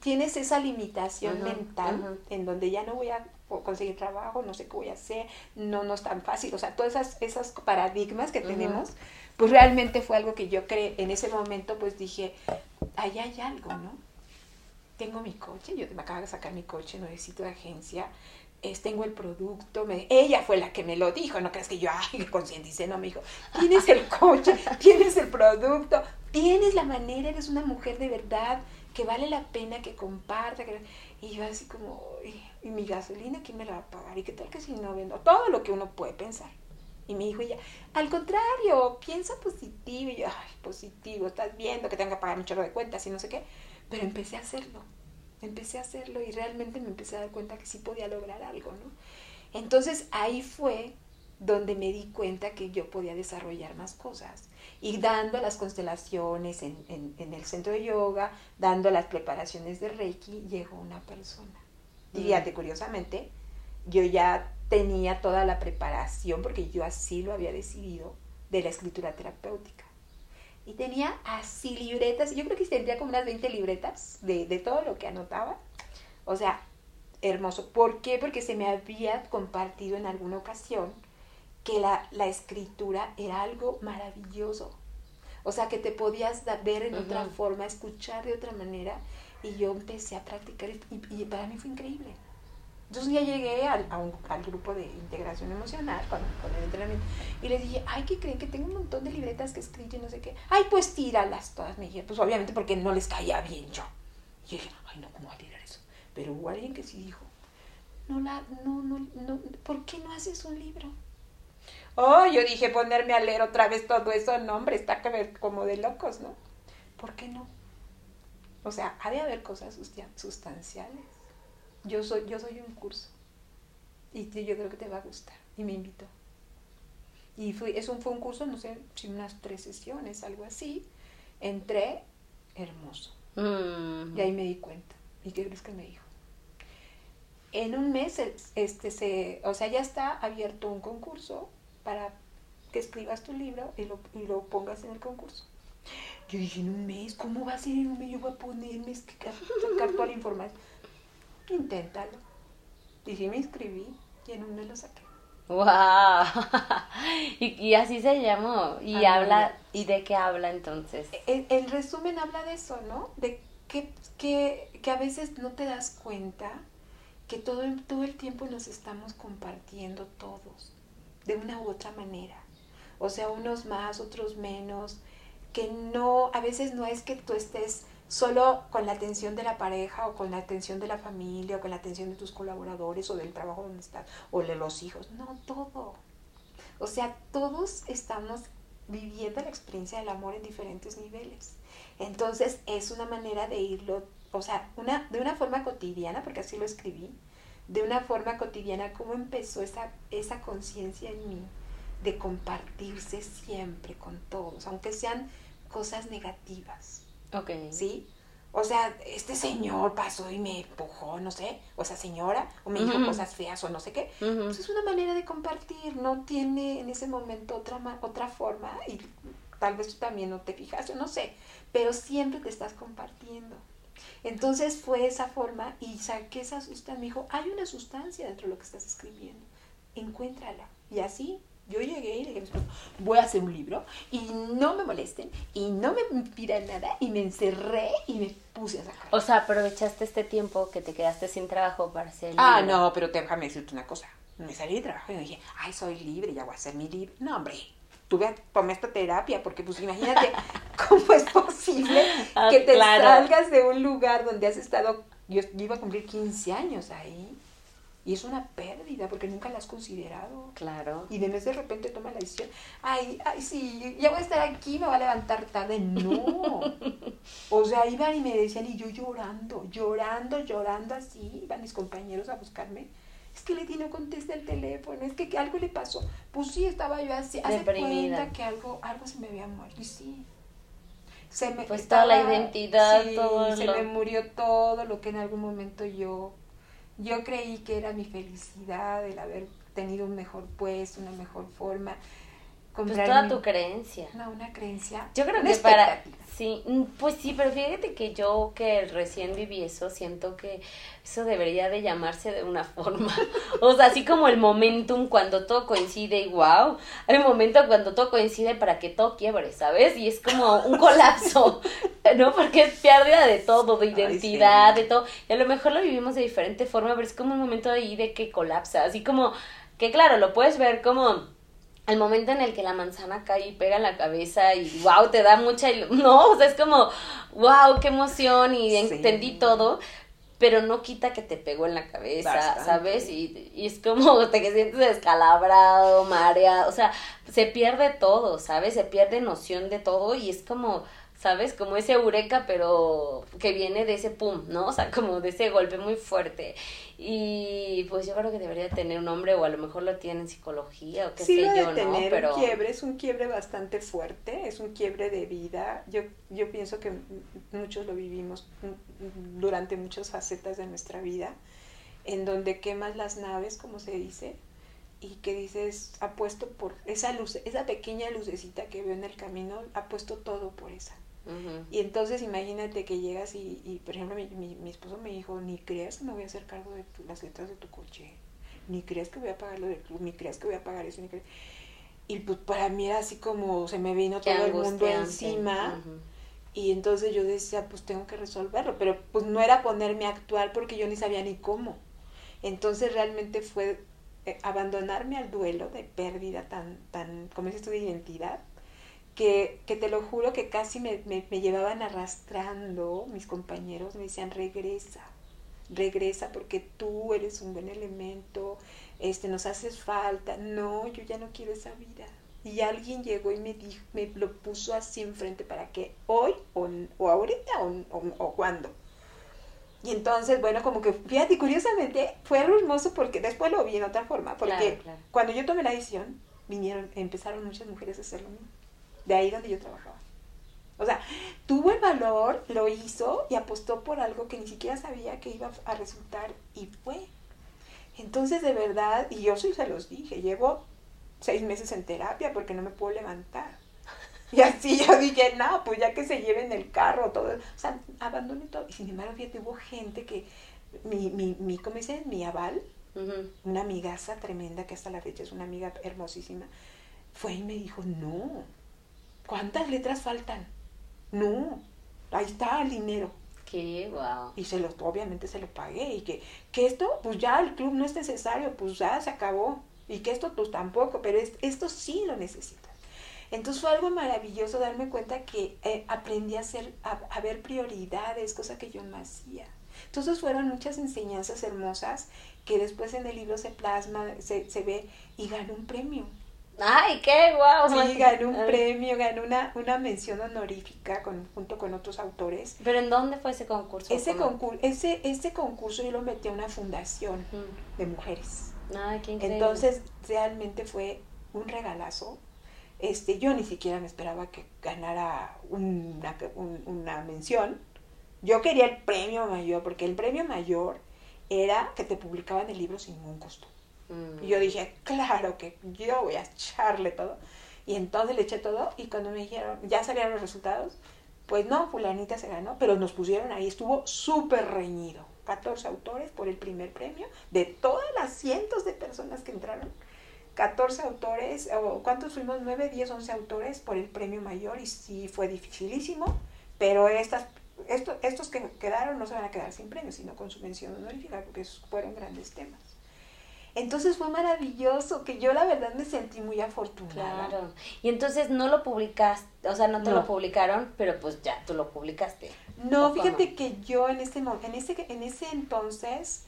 Speaker 2: tienes esa limitación mental en donde ya no voy a conseguir trabajo, no sé qué voy a hacer, no, no es tan fácil, o sea, todas esas, esas paradigmas que tenemos, pues realmente fue algo que yo creé, en ese momento pues dije, ahí hay algo, ¿no? Tengo mi coche, yo me acabo de sacar mi coche, no necesito agencia, es, tengo el producto, me, ella fue la que me lo dijo, no crees que yo, ay, concienticé, no, me dijo, tienes el coche, tienes el producto, tienes la manera, eres una mujer de verdad, que vale la pena que comparta, y yo así como, y, mi gasolina, ¿quién me la va a pagar? ¿Y qué tal que si no vendo? Todo lo que uno puede pensar. Y me dijo ella, al contrario, piensa positivo. Y yo, ay, positivo, estás viendo que tengo que pagar un chorro de cuentas y no sé qué. Pero empecé a hacerlo empecé a hacerlo y realmente me empecé a dar cuenta que sí podía lograr algo, ¿no? Entonces ahí fue donde me di cuenta que yo podía desarrollar más cosas. Y dando las constelaciones en, en, el centro de yoga, dando las preparaciones de Reiki, llegó una persona. Y mm. curiosamente, yo ya tenía toda la preparación, porque yo así lo había decidido, de la escritura terapéutica. Y tenía así libretas, yo creo que tendría como unas 20 libretas de, de todo lo que anotaba. O sea, hermoso. ¿Por qué? Porque se me había compartido en alguna ocasión que la, la escritura era algo maravilloso. O sea, que te podías ver en otra forma, escuchar de otra manera. Y yo empecé a practicar y, y para mí fue increíble. Entonces ya llegué al, a un, al grupo de integración emocional con, con, el entrenamiento y les dije, ay, ¿qué creen? Que tengo un montón de libretas que escrito y no sé qué. Ay, pues tíralas todas. Me dije, pues obviamente porque no les caía bien yo. Y yo dije, ay, no, ¿cómo voy a tirar eso? Pero hubo alguien que sí dijo, no, la, no, no, no, ¿por qué no haces un libro? Oh, yo dije ponerme a leer otra vez todo eso, no, hombre, está que ver como de locos, ¿no? ¿Por qué no? O sea, ha de haber cosas sustanciales yo soy, yo soy un curso y yo creo que te va a gustar. Y me invitó. Y fui, eso fue un curso, no sé, si unas tres sesiones, algo así. Entré, hermoso. Y ahí me di cuenta. ¿Y qué crees que me dijo? En un mes, este, se, o sea, ya está abierto un concurso para que escribas tu libro y lo, y lo pongas en el concurso. Yo dije, en un mes, ¿cómo va a ser en un mes? Yo voy a ponerme a sacar toda la información inténtalo. Y sí me inscribí y en un mes lo saqué.
Speaker 1: ¡Wow! y, así se llamó. ¿Y habla y de qué habla entonces?
Speaker 2: En, resumen habla de eso, ¿no? De que, que, que, a veces no te das cuenta que todo, todo el tiempo nos estamos compartiendo todos, de una u otra manera. O sea, unos más, otros menos, que no, a veces no es que tú estés solo con la atención de la pareja o con la atención de la familia o con la atención de tus colaboradores o del trabajo donde estás o de los hijos. No, todo. O sea, todos estamos viviendo la experiencia del amor en diferentes niveles. Entonces es una manera de irlo, o sea, una, de una forma cotidiana, porque así lo escribí, de una forma cotidiana, cómo empezó esa, esa conciencia en mí de compartirse siempre con todos, aunque sean cosas negativas
Speaker 1: Ok.
Speaker 2: ¿Sí? O sea, este señor pasó y me empujó, no sé, o esa señora, o me dijo cosas feas o no sé qué. Pues es una manera de compartir, no tiene en ese momento otra, otra forma y tal vez tú también no te fijaste, no sé, pero siempre te estás compartiendo. Entonces fue esa forma y saqué esa sustancia, me dijo, hay una sustancia dentro de lo que estás escribiendo, encuéntrala. Y así Yo llegué y le dije voy a hacer un libro y no me molesten y no me pidan nada y me encerré y me puse a sacar.
Speaker 1: O sea, aprovechaste este tiempo que te quedaste sin trabajo para hacer el
Speaker 2: Ah,
Speaker 1: libro.
Speaker 2: no, pero déjame decirte una cosa. Me salí de trabajo y dije, ay, soy libre, ya voy a hacer mi libro. No, hombre, tuve, tomé esta terapia porque pues imagínate cómo es posible
Speaker 1: Ah,
Speaker 2: que te
Speaker 1: claro.
Speaker 2: salgas de un lugar donde has estado, yo, yo iba a cumplir 15 años ahí y es una pérdida porque nunca la has considerado.
Speaker 1: Claro.
Speaker 2: Y de vez de repente toma la decisión, ay, ay, sí, ya voy a estar aquí, me voy a levantar tarde. No. O sea, iban y me decían, y yo llorando, llorando, llorando así, iban mis compañeros a buscarme. Es que Leti no contesta el teléfono, es que, que algo le pasó. Pues sí, estaba yo así, hace cuenta que algo, algo se me había muerto. Y sí. Se me,
Speaker 1: Pues toda la identidad,
Speaker 2: sí,
Speaker 1: todo
Speaker 2: se
Speaker 1: lo-
Speaker 2: me murió todo lo que en algún momento yo yo creí que era mi felicidad el haber tenido un mejor puesto, una mejor forma.
Speaker 1: Pues toda tu creencia.
Speaker 2: No, una creencia.
Speaker 1: Yo creo
Speaker 2: una
Speaker 1: que para... Sí, mm, pues sí, pero fíjate que yo que recién viví eso, siento que eso debería de llamarse de una forma. O sea, así como el momentum cuando todo coincide y wow, hay un momento cuando todo coincide para que todo quiebre, ¿sabes? Y es como un colapso, ¿no? Porque es pérdida de todo, de
Speaker 2: Ay,
Speaker 1: identidad,
Speaker 2: sí.
Speaker 1: de todo. Y a lo mejor lo vivimos de diferente forma, pero es como un momento ahí de que colapsa, así como que claro, lo puedes ver como el momento en el que la manzana cae y pega en la cabeza y wow, te da mucha no, o sea, es como wow, qué emoción y
Speaker 2: Sí.
Speaker 1: entendí todo, pero no quita que te pegó en la cabeza,
Speaker 2: Bastante.
Speaker 1: ¿sabes? Y, y es como te que sientes descalabrado, mareado, o sea, se pierde todo, ¿sabes? Se pierde noción de todo y es como ¿sabes? Como ese eureka, pero que viene de ese pum, ¿no? O sea, como de ese golpe muy fuerte. Y pues yo creo que debería tener un nombre, o a lo mejor lo tiene en psicología, o qué
Speaker 2: sí
Speaker 1: sé
Speaker 2: lo
Speaker 1: yo,
Speaker 2: de
Speaker 1: ¿no?
Speaker 2: tener
Speaker 1: Pero
Speaker 2: un quiebre, es un quiebre bastante fuerte, es un quiebre de vida. Yo, yo pienso que muchos lo vivimos durante muchas facetas de nuestra vida, en donde quemas las naves, como se dice, y que dices, apuesto por esa luz, esa pequeña lucecita que veo en el camino, apuesto todo por esa. Y entonces imagínate que llegas y, y, por ejemplo, mi, mi, mi esposo me dijo, ni creas que me voy a hacer cargo de tu- las letras de tu coche, ni creas que voy a pagar lo del club, ni creas que voy a pagar eso, ni creas... Y pues para mí era así como se me vino
Speaker 1: Qué
Speaker 2: todo el mundo encima y entonces yo decía, pues tengo que resolverlo, pero pues no era ponerme a actuar porque yo ni sabía ni cómo. Entonces realmente fue eh, abandonarme al duelo de pérdida tan, tan, como dices tú, de identidad, que, que te lo juro que casi me, me, me llevaban arrastrando mis compañeros, me decían, regresa, regresa porque tú eres un buen elemento, este, nos haces falta. No, yo ya no quiero esa vida. Y alguien llegó y me dijo, me lo puso así enfrente para que hoy o, o ahorita o, o, o cuándo. Y entonces, bueno, como que, fíjate, curiosamente fue algo hermoso porque después lo vi en otra forma, porque
Speaker 1: Claro, claro.
Speaker 2: cuando yo tomé la decisión, vinieron, empezaron muchas mujeres a hacer lo mismo, de ahí donde yo trabajaba. O sea, tuvo el valor, lo hizo y apostó por algo que ni siquiera sabía que iba a resultar y fue. Entonces, de verdad, y yo sí se los dije, llevo seis meses en terapia porque no me puedo levantar. Y así yo dije, no, pues ya que se lleven el carro, todo. O sea, abandoné todo. Y sin embargo, fíjate, hubo gente que, mi, mi, mi ¿cómo dicen? Mi aval, una amigaza tremenda que hasta la fecha es una amiga hermosísima, fue y me dijo, no, ¿cuántas letras faltan? No, ahí está el dinero.
Speaker 1: Qué wow.
Speaker 2: Y se lo, obviamente se lo pagué. Y que, que esto, pues ya el club no es necesario, pues ya se acabó. Y que esto, pues tampoco, pero es- esto sí lo necesitas. Entonces fue algo maravilloso darme cuenta que eh, aprendí a, hacer, a, a ver prioridades, cosa que yo no hacía. Entonces fueron muchas enseñanzas hermosas que después en el libro se plasma, se, se ve y ganó un premio.
Speaker 1: Ay, qué guau.
Speaker 2: Sí, ganó un premio, ganó una, una mención honorífica con, junto con otros autores.
Speaker 1: Pero ¿en dónde fue ese concurso?
Speaker 2: Ese, concurso, ese, ese concurso yo lo metí a una fundación de mujeres.
Speaker 1: Ay, qué increíble.
Speaker 2: Entonces, realmente fue un regalazo. Este, yo ni siquiera me esperaba que ganara una, un- una mención. Yo quería el premio mayor, porque el premio mayor era que te publicaban el libro sin ningún costo. Y yo dije, claro que yo voy a echarle todo. Y entonces le eché todo y cuando me dijeron, ya salieron los resultados, pues no, fulanita se ganó, pero nos pusieron ahí, estuvo súper reñido. 14 autores por el primer premio, de todas las cientos de personas que entraron, 14 autores, o ¿cuántos fuimos? 9, 10, 11 autores por el premio mayor y sí fue dificilísimo, pero estas, estos, estos que quedaron no se van a quedar sin premio, sino con su mención honorífica, porque fueron grandes temas. Entonces fue maravilloso, que yo la verdad me sentí muy afortunada.
Speaker 1: Claro. Y entonces no lo publicaste, o sea, no te lo publicaron, pero pues ya tú lo publicaste.
Speaker 2: No, fíjate que yo en ese, en ese, en ese entonces,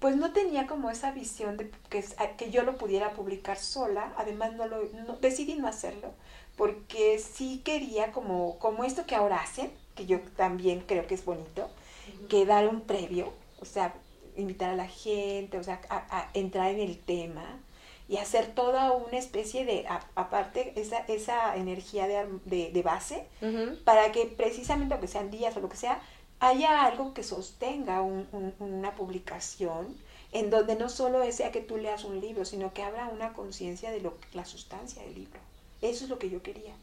Speaker 2: pues no tenía como esa visión de que, que yo lo pudiera publicar sola. Además, no lo, decidí no hacerlo, porque sí quería como, como esto que ahora hacen, que yo también creo que es bonito, que dar un previo, o sea, invitar a la gente, o sea, a, entrar en el tema y hacer toda una especie de, aparte, esa, esa energía de, de, base, para que precisamente, aunque sean días o lo que sea, haya algo que sostenga una publicación en donde no solo sea que tú leas un libro, sino que abra una conciencia de lo, la sustancia del libro. Eso es lo que yo quería.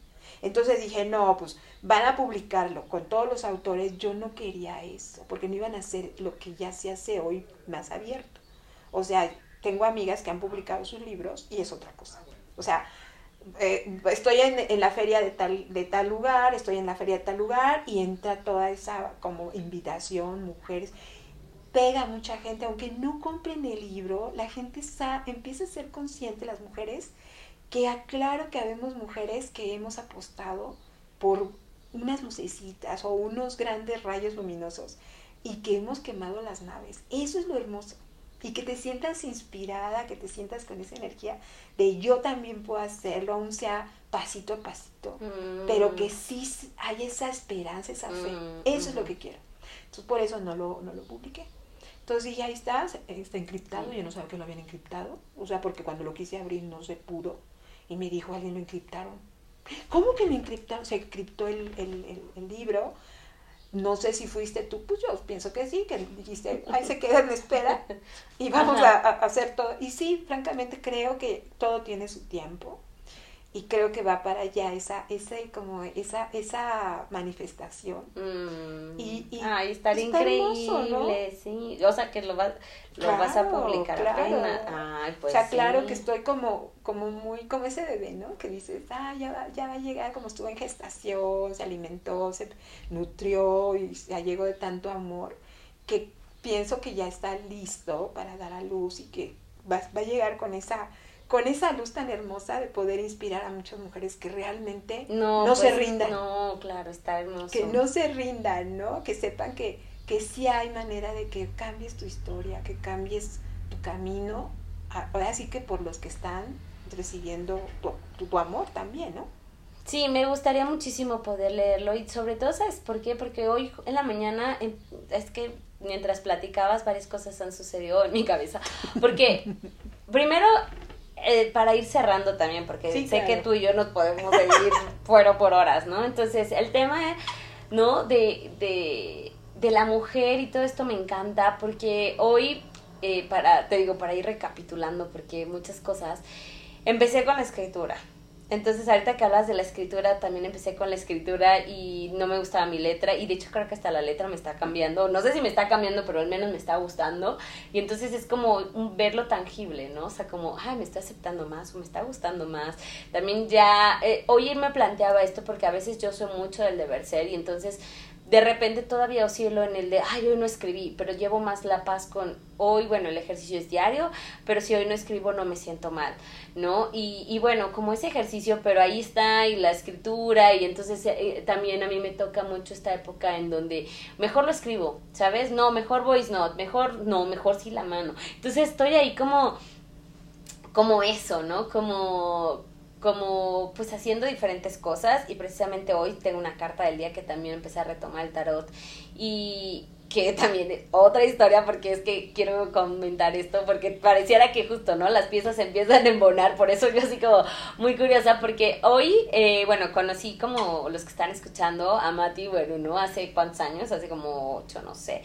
Speaker 2: Entonces dije, no, pues van a publicarlo con todos los autores. Yo no quería eso, porque no iban a hacer lo que ya se hace hoy más abierto. O sea, tengo amigas que han publicado sus libros y es otra cosa. O sea, eh, estoy en, la feria de tal, de tal lugar, estoy en la feria de tal lugar y entra toda esa como invitación, mujeres, pega mucha gente, aunque no compren el libro, la gente empieza a ser consciente, las mujeres, que aclaro que habemos mujeres que hemos apostado por unas lucecitas o unos grandes rayos luminosos y que hemos quemado las naves. Eso es lo hermoso. Y que te sientas inspirada, que te sientas con esa energía de yo también puedo hacerlo, aún sea pasito a pasito, pero que mm. sí hay esa esperanza, esa fe. Mm, eso es lo que quiero. Entonces por eso no lo, no lo publiqué. Entonces dije, ahí está, está encriptado, yo no sabía que lo habían encriptado, o sea, porque cuando lo quise abrir no se pudo y me dijo, alguien lo encriptaron. ¿Cómo que lo encriptaron? Se encriptó el, el, el, libro. No sé si fuiste tú, pues yo pienso que sí, que dijiste, ahí se queda en espera y vamos a, a, hacer todo. Y sí, francamente creo que todo tiene su tiempo y creo que va para allá esa ese como esa esa manifestación.
Speaker 1: Mm. y, y Ay, estar increíble sí. O sea que lo vas lo vas a publicar
Speaker 2: claro. Ay, pues o sea claro que estoy como como muy como ese bebé no que dices ah ya va, ya va a llegar como estuvo en gestación se alimentó se nutrió y ya llegó de tanto amor que pienso que ya está listo para dar a luz y que va, va a llegar con esa con esa luz tan hermosa de poder inspirar a muchas mujeres que realmente no, se pues, rindan.
Speaker 1: No, claro, está hermoso.
Speaker 2: Que no se rindan, ¿no? Que sepan que, que sí hay manera de que cambies tu historia, que cambies tu camino, ahora sí que por los que están recibiendo tu, tu, amor también, ¿no?
Speaker 1: Sí, me gustaría muchísimo poder leerlo y sobre todo, ¿sabes por qué? Porque hoy en la mañana em, es que mientras platicabas varias cosas han sucedido en mi cabeza. Porque primero eh, para ir cerrando también, porque sé que tú y yo nos podemos seguir fuera por horas, ¿no? Entonces, el tema, ¿no? De, de, de la mujer y todo esto me encanta, porque hoy, eh, para, te digo, para ir recapitulando, porque muchas cosas, empecé con la escritura, entonces, ahorita que hablas de la escritura, también empecé con la escritura y no me gustaba mi letra. Y de hecho, creo que hasta la letra me está cambiando. No sé si me está cambiando, pero al menos me está gustando. Y entonces es como verlo tangible, ¿no? O sea, como, ay, me está aceptando más o me está gustando más. También ya, eh, hoy me planteaba esto porque a veces yo soy mucho del deber ser y entonces de repente todavía oscilo en el de, ay, hoy no escribí, pero llevo más la paz con hoy, bueno, el ejercicio es diario, pero si hoy no escribo no me siento mal, ¿no? Y, y bueno, como ese ejercicio, pero ahí está, y la escritura, y entonces eh, también a mí me toca mucho esta época en donde mejor lo escribo, ¿sabes? No, mejor voice note, mejor, no, mejor sí la mano. Entonces estoy ahí como, como eso, ¿no? Como como pues haciendo diferentes cosas y precisamente hoy tengo una carta del día que también empecé a retomar el tarot y que también otra historia porque es que quiero comentar esto porque pareciera que justo, ¿no? Las piezas empiezan a embonar, por eso yo así como muy curiosa porque hoy, eh, bueno, conocí como los que están escuchando a Mati, bueno, ¿no? Hace cuántos años, hace como ocho, no sé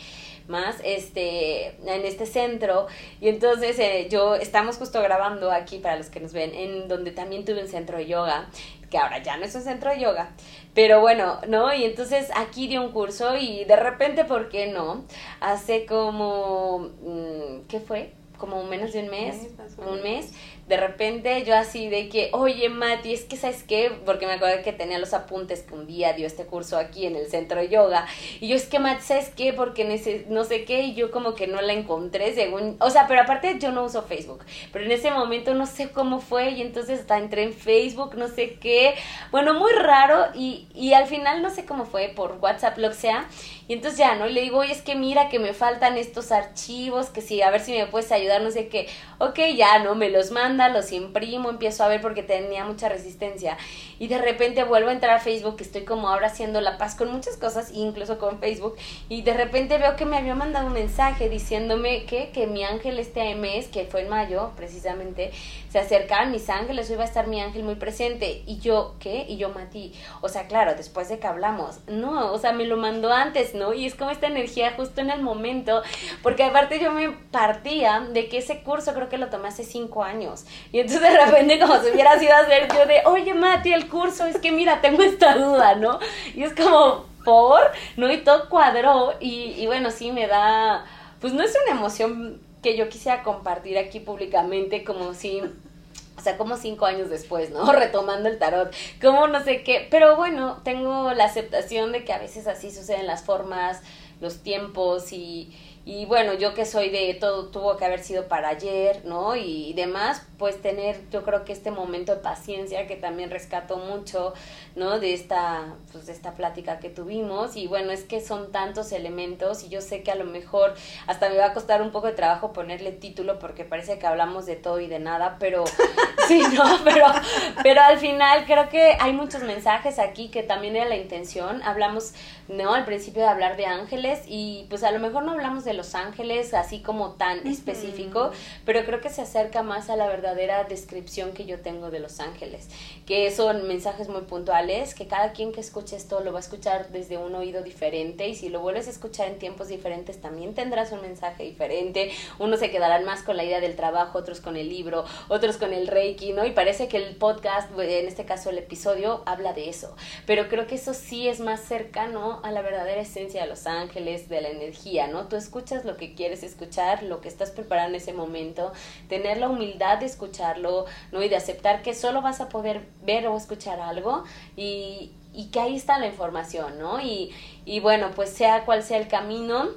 Speaker 1: más este en este centro. Y entonces eh, yo estamos justo grabando aquí para los que nos ven en donde también tuve un centro de yoga que ahora ya no es un centro de yoga pero bueno no y entonces aquí di un curso y de repente por qué no hace como mm, qué fue como menos de un mes, un mes, de repente yo así de que, oye Mati, es que sabes qué, porque me acuerdo que tenía los apuntes que un día dio este curso aquí en el centro de yoga, y yo es que Mati, ¿sabes qué? Porque no sé qué, y yo como que no la encontré, según, o sea, pero aparte yo no uso Facebook, pero en ese momento no sé cómo fue, y entonces hasta entré en Facebook, no sé qué, bueno, muy raro, y, y al final no sé cómo fue, por WhatsApp, lo que sea, y entonces ya, ¿no? Le digo, oye, es que mira que me faltan estos archivos, que sí, a ver si me puedes ayudar, no sé qué. Ok, ya, ¿no? Me los manda, los imprimo, empiezo a ver porque tenía mucha resistencia. Y de repente vuelvo a entrar a Facebook, que estoy como ahora haciendo la paz con muchas cosas, incluso con Facebook. Y de repente veo que me había mandado un mensaje diciéndome que, que mi ángel este mes, que fue en mayo precisamente, se acercaban mis ángeles, va a estar mi ángel muy presente. Y yo, ¿qué? Y yo, Mati, o sea, claro, después de que hablamos, no, o sea, me lo mandó antes, ¿no? Y es como esta energía justo en el momento, porque aparte yo me partía de que ese curso creo que lo tomé hace cinco años. Y entonces de repente como si hubiera sido hacer yo de, oye Mati, el curso, es que mira, tengo esta duda, ¿no? Y es como, por, ¿no? Y todo cuadró y, y bueno, sí me da, pues no es una emoción que yo quisiera compartir aquí públicamente como si o sea, como cinco años después, ¿no? Retomando el tarot, como no sé qué, pero bueno, tengo la aceptación de que a veces así suceden las formas, los tiempos y, y bueno, yo que soy de todo tuvo que haber sido para ayer, ¿no? Y, demás, pues tener yo creo que este momento de paciencia que también rescato mucho, ¿no? De esta, pues de esta plática que tuvimos. Y bueno, es que son tantos elementos y yo sé que a lo mejor hasta me va a costar un poco de trabajo ponerle título porque parece que hablamos de todo y de nada, pero sí, no, pero, pero al final creo que hay muchos mensajes aquí que también era la intención. Hablamos, ¿no? Al principio de hablar de ángeles y pues a lo mejor no hablamos de los Ángeles, así como tan específico, pero creo que se acerca más a la verdadera descripción que yo tengo de Los Ángeles, que son mensajes muy puntuales, que cada quien que escuche esto lo va a escuchar desde un oído diferente y si lo vuelves a escuchar en tiempos diferentes también tendrás un mensaje diferente, unos se quedarán más con la idea del trabajo, otros con el libro, otros con el Reiki, ¿no? Y parece que el podcast, en este caso el episodio, habla de eso, pero creo que eso sí es más cercano a la verdadera esencia de Los Ángeles, de la energía, ¿no? Tú escuchas lo que quieres escuchar, lo que estás preparando en ese momento, tener la humildad de escucharlo, ¿no? Y de aceptar que solo vas a poder ver o escuchar algo y, que ahí está la información, ¿no? Y, y bueno, pues sea cual sea el camino,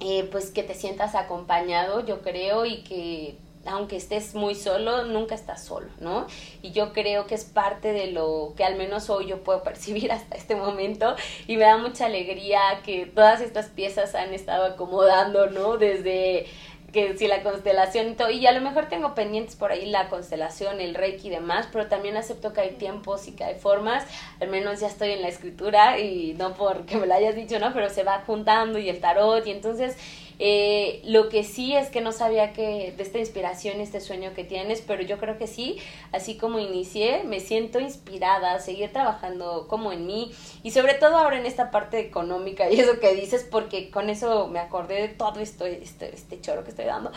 Speaker 1: eh, pues que te sientas acompañado, yo creo, y que aunque estés muy solo, nunca estás solo, ¿no? Y yo creo que es parte de lo que al menos hoy yo puedo percibir hasta este momento y me da mucha alegría que todas estas piezas han estado acomodando, ¿no? Desde que si la constelación y todo, y a lo mejor tengo pendientes por ahí la constelación, el reiki y demás, pero también acepto que hay tiempos y que hay formas, al menos ya estoy en la escritura y no porque me lo hayas dicho, ¿no? Pero se va juntando y el tarot y entonces eh, lo que sí es que no sabía que de esta inspiración, este sueño que tienes, pero yo creo que sí, así como inicié, me siento inspirada a seguir trabajando como en mí y sobre todo ahora en esta parte económica y eso que dices, porque con eso me acordé de todo esto, este, este choro que estoy dando,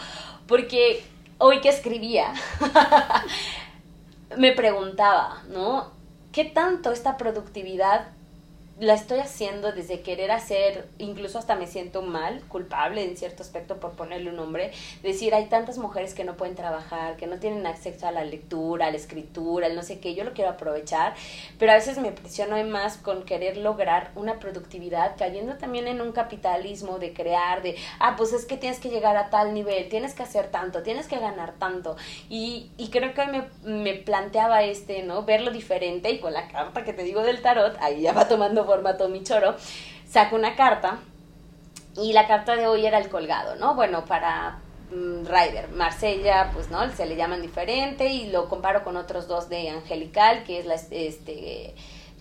Speaker 1: porque hoy que escribía, me preguntaba, ¿no? ¿Qué tanto esta productividad la estoy haciendo desde querer hacer, incluso hasta me siento mal, culpable en cierto aspecto por ponerle un nombre, decir, hay tantas mujeres que no pueden trabajar, que no tienen acceso a la lectura, a la escritura, el no sé qué, yo lo quiero aprovechar, pero a veces me presiono más con querer lograr una productividad, cayendo también en un capitalismo de crear, de, ah, pues es que tienes que llegar a tal nivel, tienes que hacer tanto, tienes que ganar tanto, y, y creo que me, me planteaba este, ¿no? Verlo diferente y con la carta que te digo del tarot, ahí ya va tomando formato mi choro, saco una carta y la carta de hoy era el colgado, ¿no? Bueno, para mm, Ryder, Marsella, pues no, se le llaman diferente y lo comparo con otros dos de Angelical, que es la, este,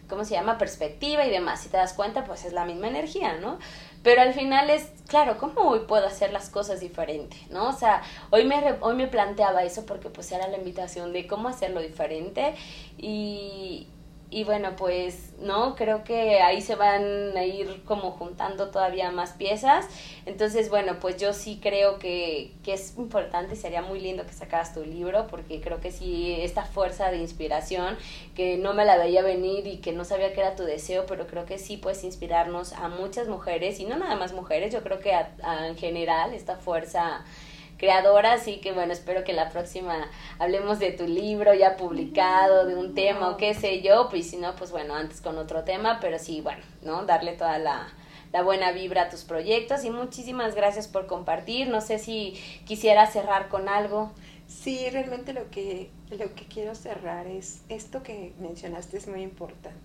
Speaker 1: ¿cómo se llama? Perspectiva y demás. Si te das cuenta, pues es la misma energía, ¿no? Pero al final es, claro, ¿cómo hoy puedo hacer las cosas diferente? ¿No? O sea, hoy me, hoy me planteaba eso porque pues era la invitación de cómo hacerlo diferente y, y bueno, pues, ¿no? Creo que ahí se van a ir como juntando todavía más piezas. Entonces, bueno, pues yo sí creo que, que es importante, sería muy lindo que sacaras tu libro, porque creo que sí, esta fuerza de inspiración, que no me la veía venir y que no sabía que era tu deseo, pero creo que sí puedes inspirarnos a muchas mujeres, y no nada más mujeres, yo creo que en general esta fuerza creadora, así que bueno, espero que la próxima hablemos de tu libro ya publicado, de un tema o qué sé yo, pues si no, pues bueno, antes con otro tema, pero sí, bueno, ¿no? Darle toda la, la buena vibra a tus proyectos y muchísimas gracias por compartir. No sé si quisiera cerrar con algo.
Speaker 2: Sí, realmente lo que, lo que quiero cerrar es esto que mencionaste es muy importante.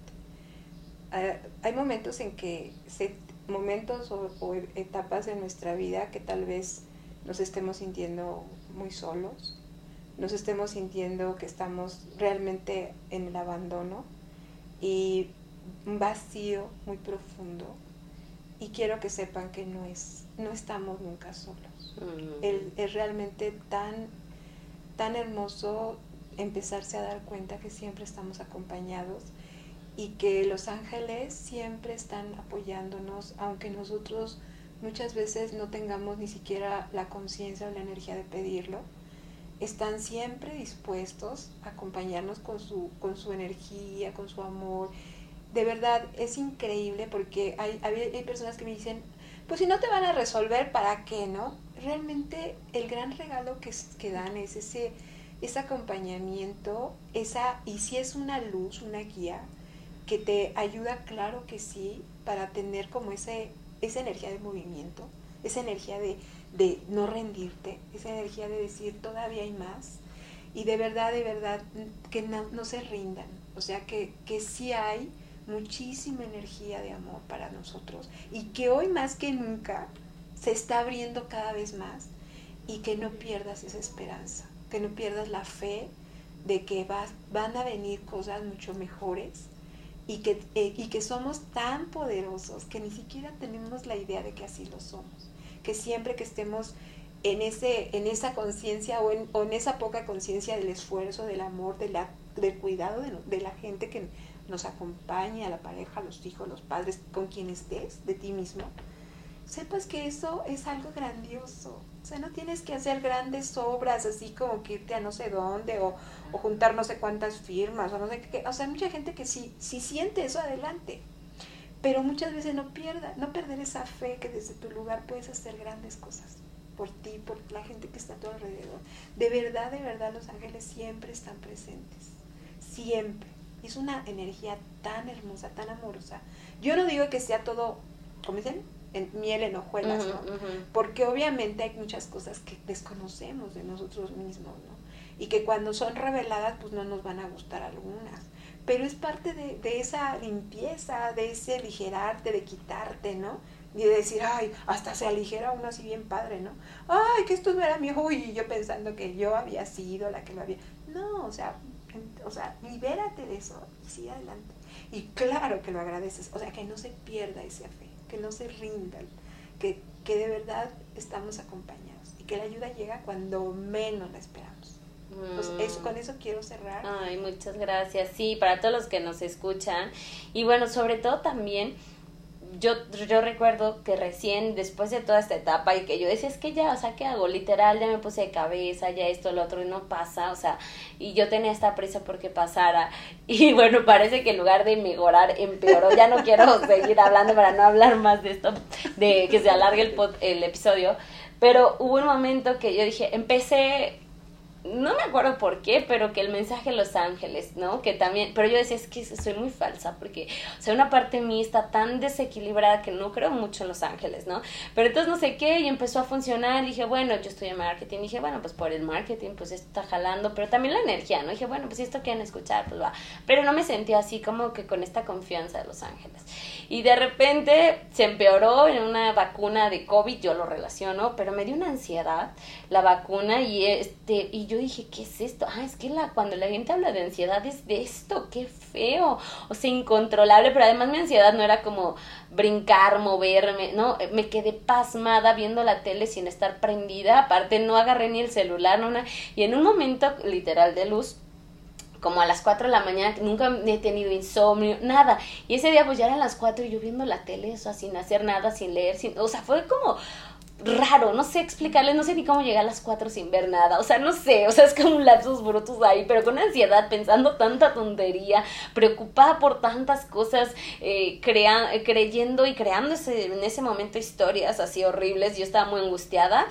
Speaker 2: Ah, hay momentos en que se, momentos o, etapas de nuestra vida que tal vez nos estemos sintiendo muy solos, nos estemos sintiendo que estamos realmente en el abandono y un vacío muy profundo. Y quiero que sepan que no es, no estamos nunca solos. Mm. es realmente tan, tan hermoso empezarse a dar cuenta que siempre estamos acompañados y que los ángeles siempre están apoyándonos, aunque nosotros muchas veces no tengamos ni siquiera la conciencia o la energía de pedirlo, están siempre dispuestos a acompañarnos con su, con su energía, con su amor. De verdad, es increíble porque hay, hay, personas que me dicen, pues si no te van a resolver, ¿para qué, no? Realmente el gran regalo que, que dan es ese, ese acompañamiento, esa, y si es una luz, una guía, que te ayuda, claro que sí, para tener como ese, esa energía de movimiento, esa energía de, de no rendirte, esa energía de decir todavía hay más y de verdad, de verdad, que no, no se rindan, o sea, que, que sí hay muchísima energía de amor para nosotros. Y que hoy más que nunca se está abriendo cada vez más y que no pierdas esa esperanza, que no pierdas la fe de que vas, van a venir cosas mucho mejores y que, eh, y que somos tan poderosos que ni siquiera tenemos la idea de que así lo somos. Que siempre que estemos en, ese, en esa conciencia o o en, esa poca conciencia del esfuerzo, del amor, de la, del cuidado de, de, la gente que nos acompaña, la pareja, los hijos, los padres, con quien estés, de ti mismo, sepas que eso es algo grandioso. O sea, no tienes que hacer grandes obras así como que irte a no sé dónde o, juntar no sé cuántas firmas o no sé qué. O sea, mucha gente que sí, sí siente eso adelante. Pero muchas veces no pierda, no perder esa fe que desde tu lugar puedes hacer grandes cosas por ti, por la gente que está a tu alrededor. De verdad, de verdad, los ángeles siempre están presentes. Siempre. Es una energía tan hermosa, tan amorosa. Yo no digo que sea todo, como dicen, en miel en hojuelas, ¿no? Porque obviamente hay muchas cosas que desconocemos de nosotros mismos, ¿no? Y que cuando son reveladas, pues no nos van a gustar algunas. Pero es parte de, de esa limpieza, de ese aligerarte, de quitarte, ¿no? Y de decir, ay, hasta se aligera uno así bien padre, ¿no? Ay, que esto no era mi hijo, y yo pensando que yo había sido la que lo había. No, o sea, o sea, libérate de eso y sigue adelante. Y claro que lo agradeces, o sea, que no se pierda ese fe que no se rindan, que, que de verdad estamos acompañados y que la ayuda llega cuando menos la esperamos. Pues eso, con eso quiero cerrar.
Speaker 1: Ay, muchas gracias. Sí, para todos los que nos escuchan. Y bueno, sobre todo también yo, yo recuerdo que recién, después de toda esta etapa, y que yo decía, es que ya, o sea, ¿qué hago? Literal, ya me puse de cabeza, ya esto, lo otro, y no pasa, o sea, y yo tenía esta prisa porque pasara, y bueno, parece que en lugar de mejorar, empeoró, ya no quiero seguir hablando para no hablar más de esto, de que se alargue el, el episodio, pero hubo un momento que yo dije, empecé no me acuerdo por qué, pero que el mensaje de Los Ángeles, ¿no? Que también, pero yo decía, es que soy muy falsa, porque, o sea, una parte de mí está tan desequilibrada que no creo mucho en Los Ángeles, ¿no? Pero entonces no sé qué, y empezó a funcionar, y dije, bueno, yo en marketing, y dije, bueno, pues por el marketing, pues esto está jalando, pero también la energía, ¿no? Dije, bueno, pues si esto quieren escuchar, pues va. Pero no me sentía así como que con esta confianza de Los Ángeles. Y de repente se empeoró en una vacuna de COVID, yo lo relaciono, pero me dio una ansiedad la vacuna, y este, y yo dije, ¿qué es esto? Ah, es que la, cuando la gente habla de ansiedad es de esto, qué feo, o sea, incontrolable, pero además mi ansiedad no era como brincar, moverme, no, me quedé pasmada viendo la tele sin estar prendida, aparte no agarré ni el celular, no, y en un momento literal de luz, como a las 4 de la mañana, nunca he tenido insomnio, nada. Y ese día pues ya eran las 4 y yo viendo la tele, eso, sin hacer nada, sin leer, sin, o sea, fue como raro, no sé explicarles, no sé ni cómo llegar a las 4 sin ver nada, o sea, no sé, o sea, es como un lapsus brutus ahí, pero con ansiedad, pensando tanta tontería, preocupada por tantas cosas, eh, crea creyendo y creando ese, en ese momento historias así horribles, yo estaba muy angustiada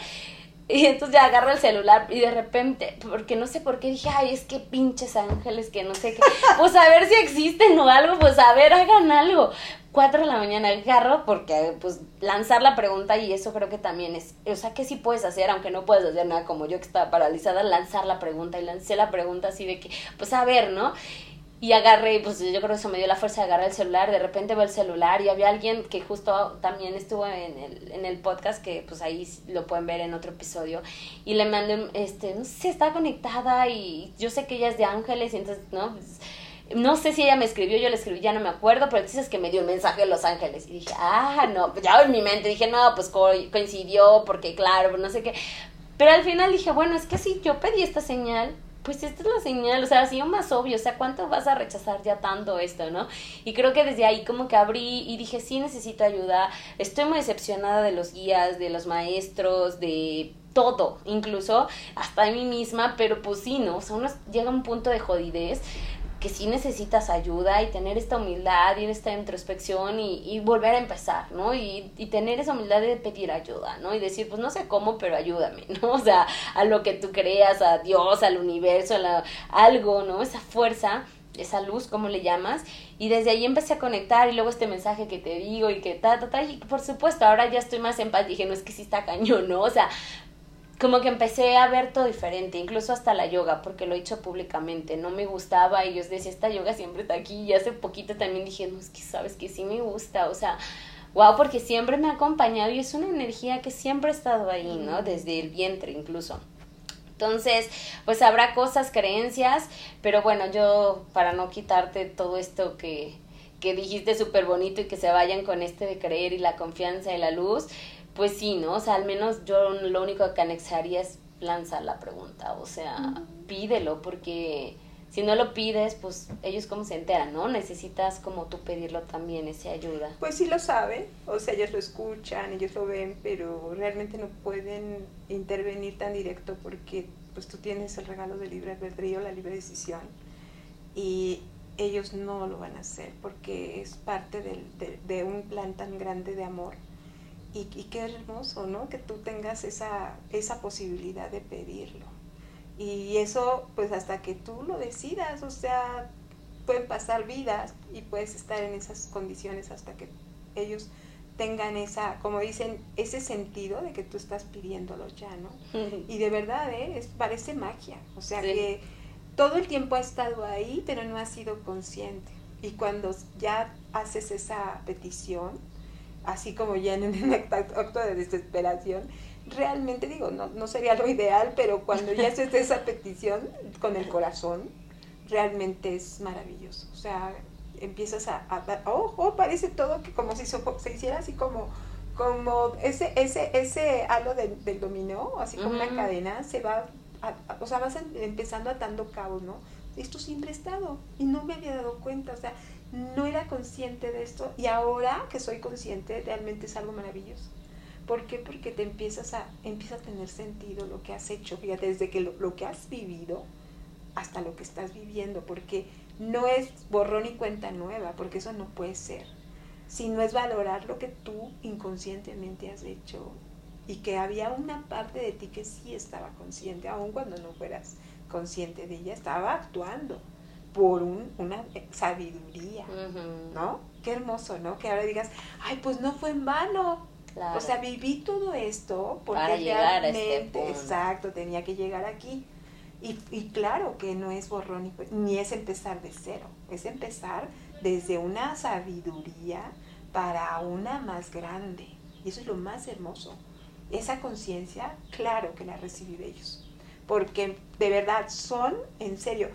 Speaker 1: Y entonces ya agarro el celular y de repente, porque no sé por qué dije, ay, es que pinches ángeles, que no sé qué. Pues a ver si existen o algo, pues a ver, hagan algo. Cuatro de la mañana agarro porque pues lanzar la pregunta y eso creo que también es, o sea, que sí puedes hacer, aunque no puedes hacer nada como yo que estaba paralizada, lanzar la pregunta y lancé la pregunta así de que, pues a ver, ¿no? Y agarré, pues yo creo que eso me dio la fuerza de agarrar el celular, de repente veo el celular y había alguien que justo también estuvo en el, en el podcast, que pues ahí lo pueden ver en otro episodio, y le mandé, este, no sé, está conectada y yo sé que ella es de Ángeles, y entonces, ¿no? Pues, no sé si ella me escribió, yo le escribí, ya no me acuerdo, pero dices que me dio un mensaje de Los Ángeles. Y dije, ah, no, ya en mi mente dije, no, pues coincidió, porque claro, no sé qué. Pero al final dije, bueno, es que si yo pedí esta señal, pues esta es la señal, o sea, ha sido más obvio, o sea, ¿cuánto vas a rechazar ya tanto esto, no? Y creo que desde ahí como que abrí y dije, sí necesito ayuda, estoy muy decepcionada de los guías, de los maestros, de todo, incluso hasta de mí misma, pero pues sí, ¿no? O sea, uno llega a un punto de jodidez que sí necesitas ayuda y tener esta humildad y esta introspección y, y volver a empezar, ¿no? Y, y, tener esa humildad de pedir ayuda, ¿no? Y decir, pues no sé cómo, pero ayúdame, ¿no? O sea, a lo que tú creas, a Dios, al universo, a algo, ¿no? Esa fuerza, esa luz, ¿cómo le llamas? Y desde ahí empecé a conectar y luego este mensaje que te digo y que ta, ta, ta, y por supuesto, ahora ya estoy más en paz, dije, no es que sí está cañón, ¿no? O sea, como que empecé a ver todo diferente, incluso hasta la yoga, porque lo he hecho públicamente, no me gustaba y yo decía, esta yoga siempre está aquí y hace poquito también dije, no, es que sabes que sí me gusta, o sea, wow, porque siempre me ha acompañado y es una energía que siempre ha estado ahí, ¿no? Desde el vientre incluso. Entonces, pues habrá cosas, creencias, pero bueno, yo para no quitarte todo esto que, que dijiste súper bonito y que se vayan con este de creer y la confianza y la luz, pues sí, ¿no? O sea, al menos yo lo único que anexaría es lanzar la pregunta, o sea, pídelo, porque si no lo pides, pues ellos cómo se enteran, ¿no? Necesitas como tú pedirlo también, esa ayuda.
Speaker 2: Pues sí lo saben, o sea, ellos lo escuchan, ellos lo ven, pero realmente no pueden intervenir tan directo porque pues tú tienes el regalo del libre albedrío, la libre decisión, y ellos no lo van a hacer porque es parte de, de un plan tan grande de amor y, qué hermoso, ¿no? Que tú tengas esa, esa posibilidad de pedirlo. Y eso, pues hasta que tú lo decidas, o sea, pueden pasar vidas y puedes estar en esas condiciones hasta que ellos tengan esa, como dicen, ese sentido de que tú estás pidiéndolo ya, ¿no? Y de verdad, ¿eh? Es, parece magia, o sea que todo el tiempo ha estado ahí, pero no ha sido consciente. Y cuando ya haces esa petición, así como ya en un acto de desesperación, realmente digo, no, no sería lo ideal, pero cuando ya haces esa petición con el corazón, realmente es maravilloso. O sea, empiezas a, a oh, oh, parece todo que como si se, se hiciera así como como ese ese ese halo del dominó, así como una cadena, se va, o sea, vas empezando atando cabos, ¿no? Esto siempre ha estado y no me había dado cuenta, o sea, no era consciente de esto y ahora que soy consciente realmente es algo maravilloso. ¿Por qué? Porque te empiezas a, empieza a tener sentido lo que has hecho, fíjate, desde que lo, que has vivido hasta lo que estás viviendo, porque no es borrón y cuenta nueva, porque eso no puede ser, sino es valorar lo que tú inconscientemente has hecho y que había una parte de ti que sí estaba consciente, aun cuando no fueras consciente de ella, estaba actuando por un, una sabiduría, ¿no? Qué hermoso, ¿no? Que ahora digas, ay, pues no fue en vano. O sea, viví todo esto porque
Speaker 1: Para llegar a este
Speaker 2: exacto, tenía que llegar aquí. Y, y, claro que no es borrón ni es empezar de cero, es empezar desde una sabiduría para una más grande. Y eso es lo más hermoso. Esa conciencia, claro que la recibí de ellos. Porque de verdad son, en serio,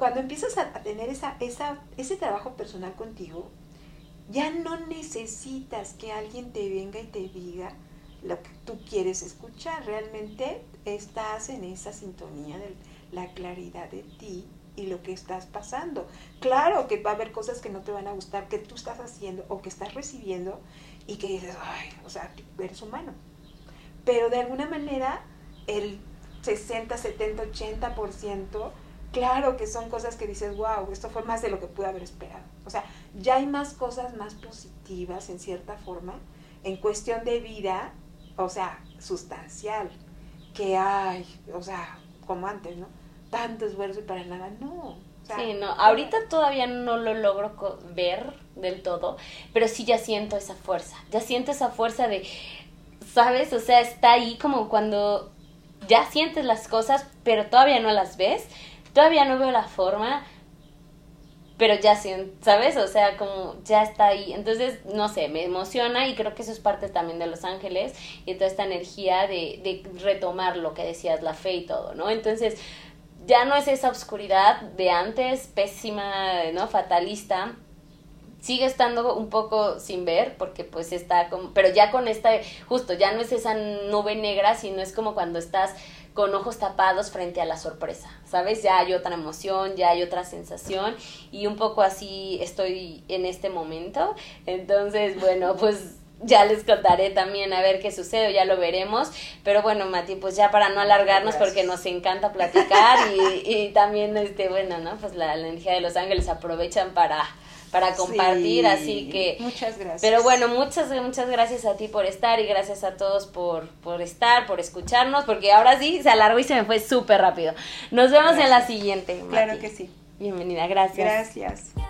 Speaker 2: cuando empiezas a, tener esa, esa, ese trabajo personal contigo, ya no necesitas que alguien te venga y te diga lo que tú quieres escuchar. Realmente estás en esa sintonía de la claridad de ti y lo que estás pasando. Claro que va a haber cosas que no te van a gustar, que tú estás haciendo o que estás recibiendo y que dices, ay, o sea, eres humano. Pero de alguna manera el 60, 70, 80% claro que son cosas que dices, wow, esto fue más de lo que pude haber esperado. O sea, ya hay más cosas más positivas en cierta forma, en cuestión de vida, o sea, sustancial. que hay, o sea, como antes, ¿no? Tanto esfuerzo y para nada, no.
Speaker 1: sí, no, ahorita todavía no lo logro ver del todo, pero sí ya siento esa fuerza, ya siento esa fuerza de, ¿sabes? O sea, está ahí como cuando ya sientes las cosas, pero todavía no las ves, todavía no veo la forma, pero ya siento, ¿sabes? O sea, como ya está ahí. Entonces, no sé, me emociona y creo que eso es parte también de Los Ángeles y toda esta energía de, de retomar lo que decías, la fe y todo, ¿no? Entonces, ya no es esa oscuridad de antes, pésima, ¿no? Fatalista, sigue estando un poco sin ver porque pues está como pero ya con esta justo ya no es esa nube negra sino es como cuando estás con ojos tapados frente a la sorpresa sabes ya hay otra emoción ya hay otra sensación y un poco así estoy en este momento entonces bueno pues ya les contaré también a ver qué sucede, ya lo veremos. Pero bueno, Mati, pues ya para no alargarnos porque nos encanta platicar y, y también, este, bueno, ¿no? Pues la energía de Los Ángeles aprovechan para para compartir, así que...
Speaker 2: Muchas gracias.
Speaker 1: Pero bueno, muchas, muchas gracias a ti por estar y gracias a todos por, por estar, por escucharnos, porque ahora sí se alargó y se me fue súper rápido. Nos vemos en la siguiente.
Speaker 2: Claro que sí.
Speaker 1: Bienvenida, gracias.
Speaker 2: Gracias.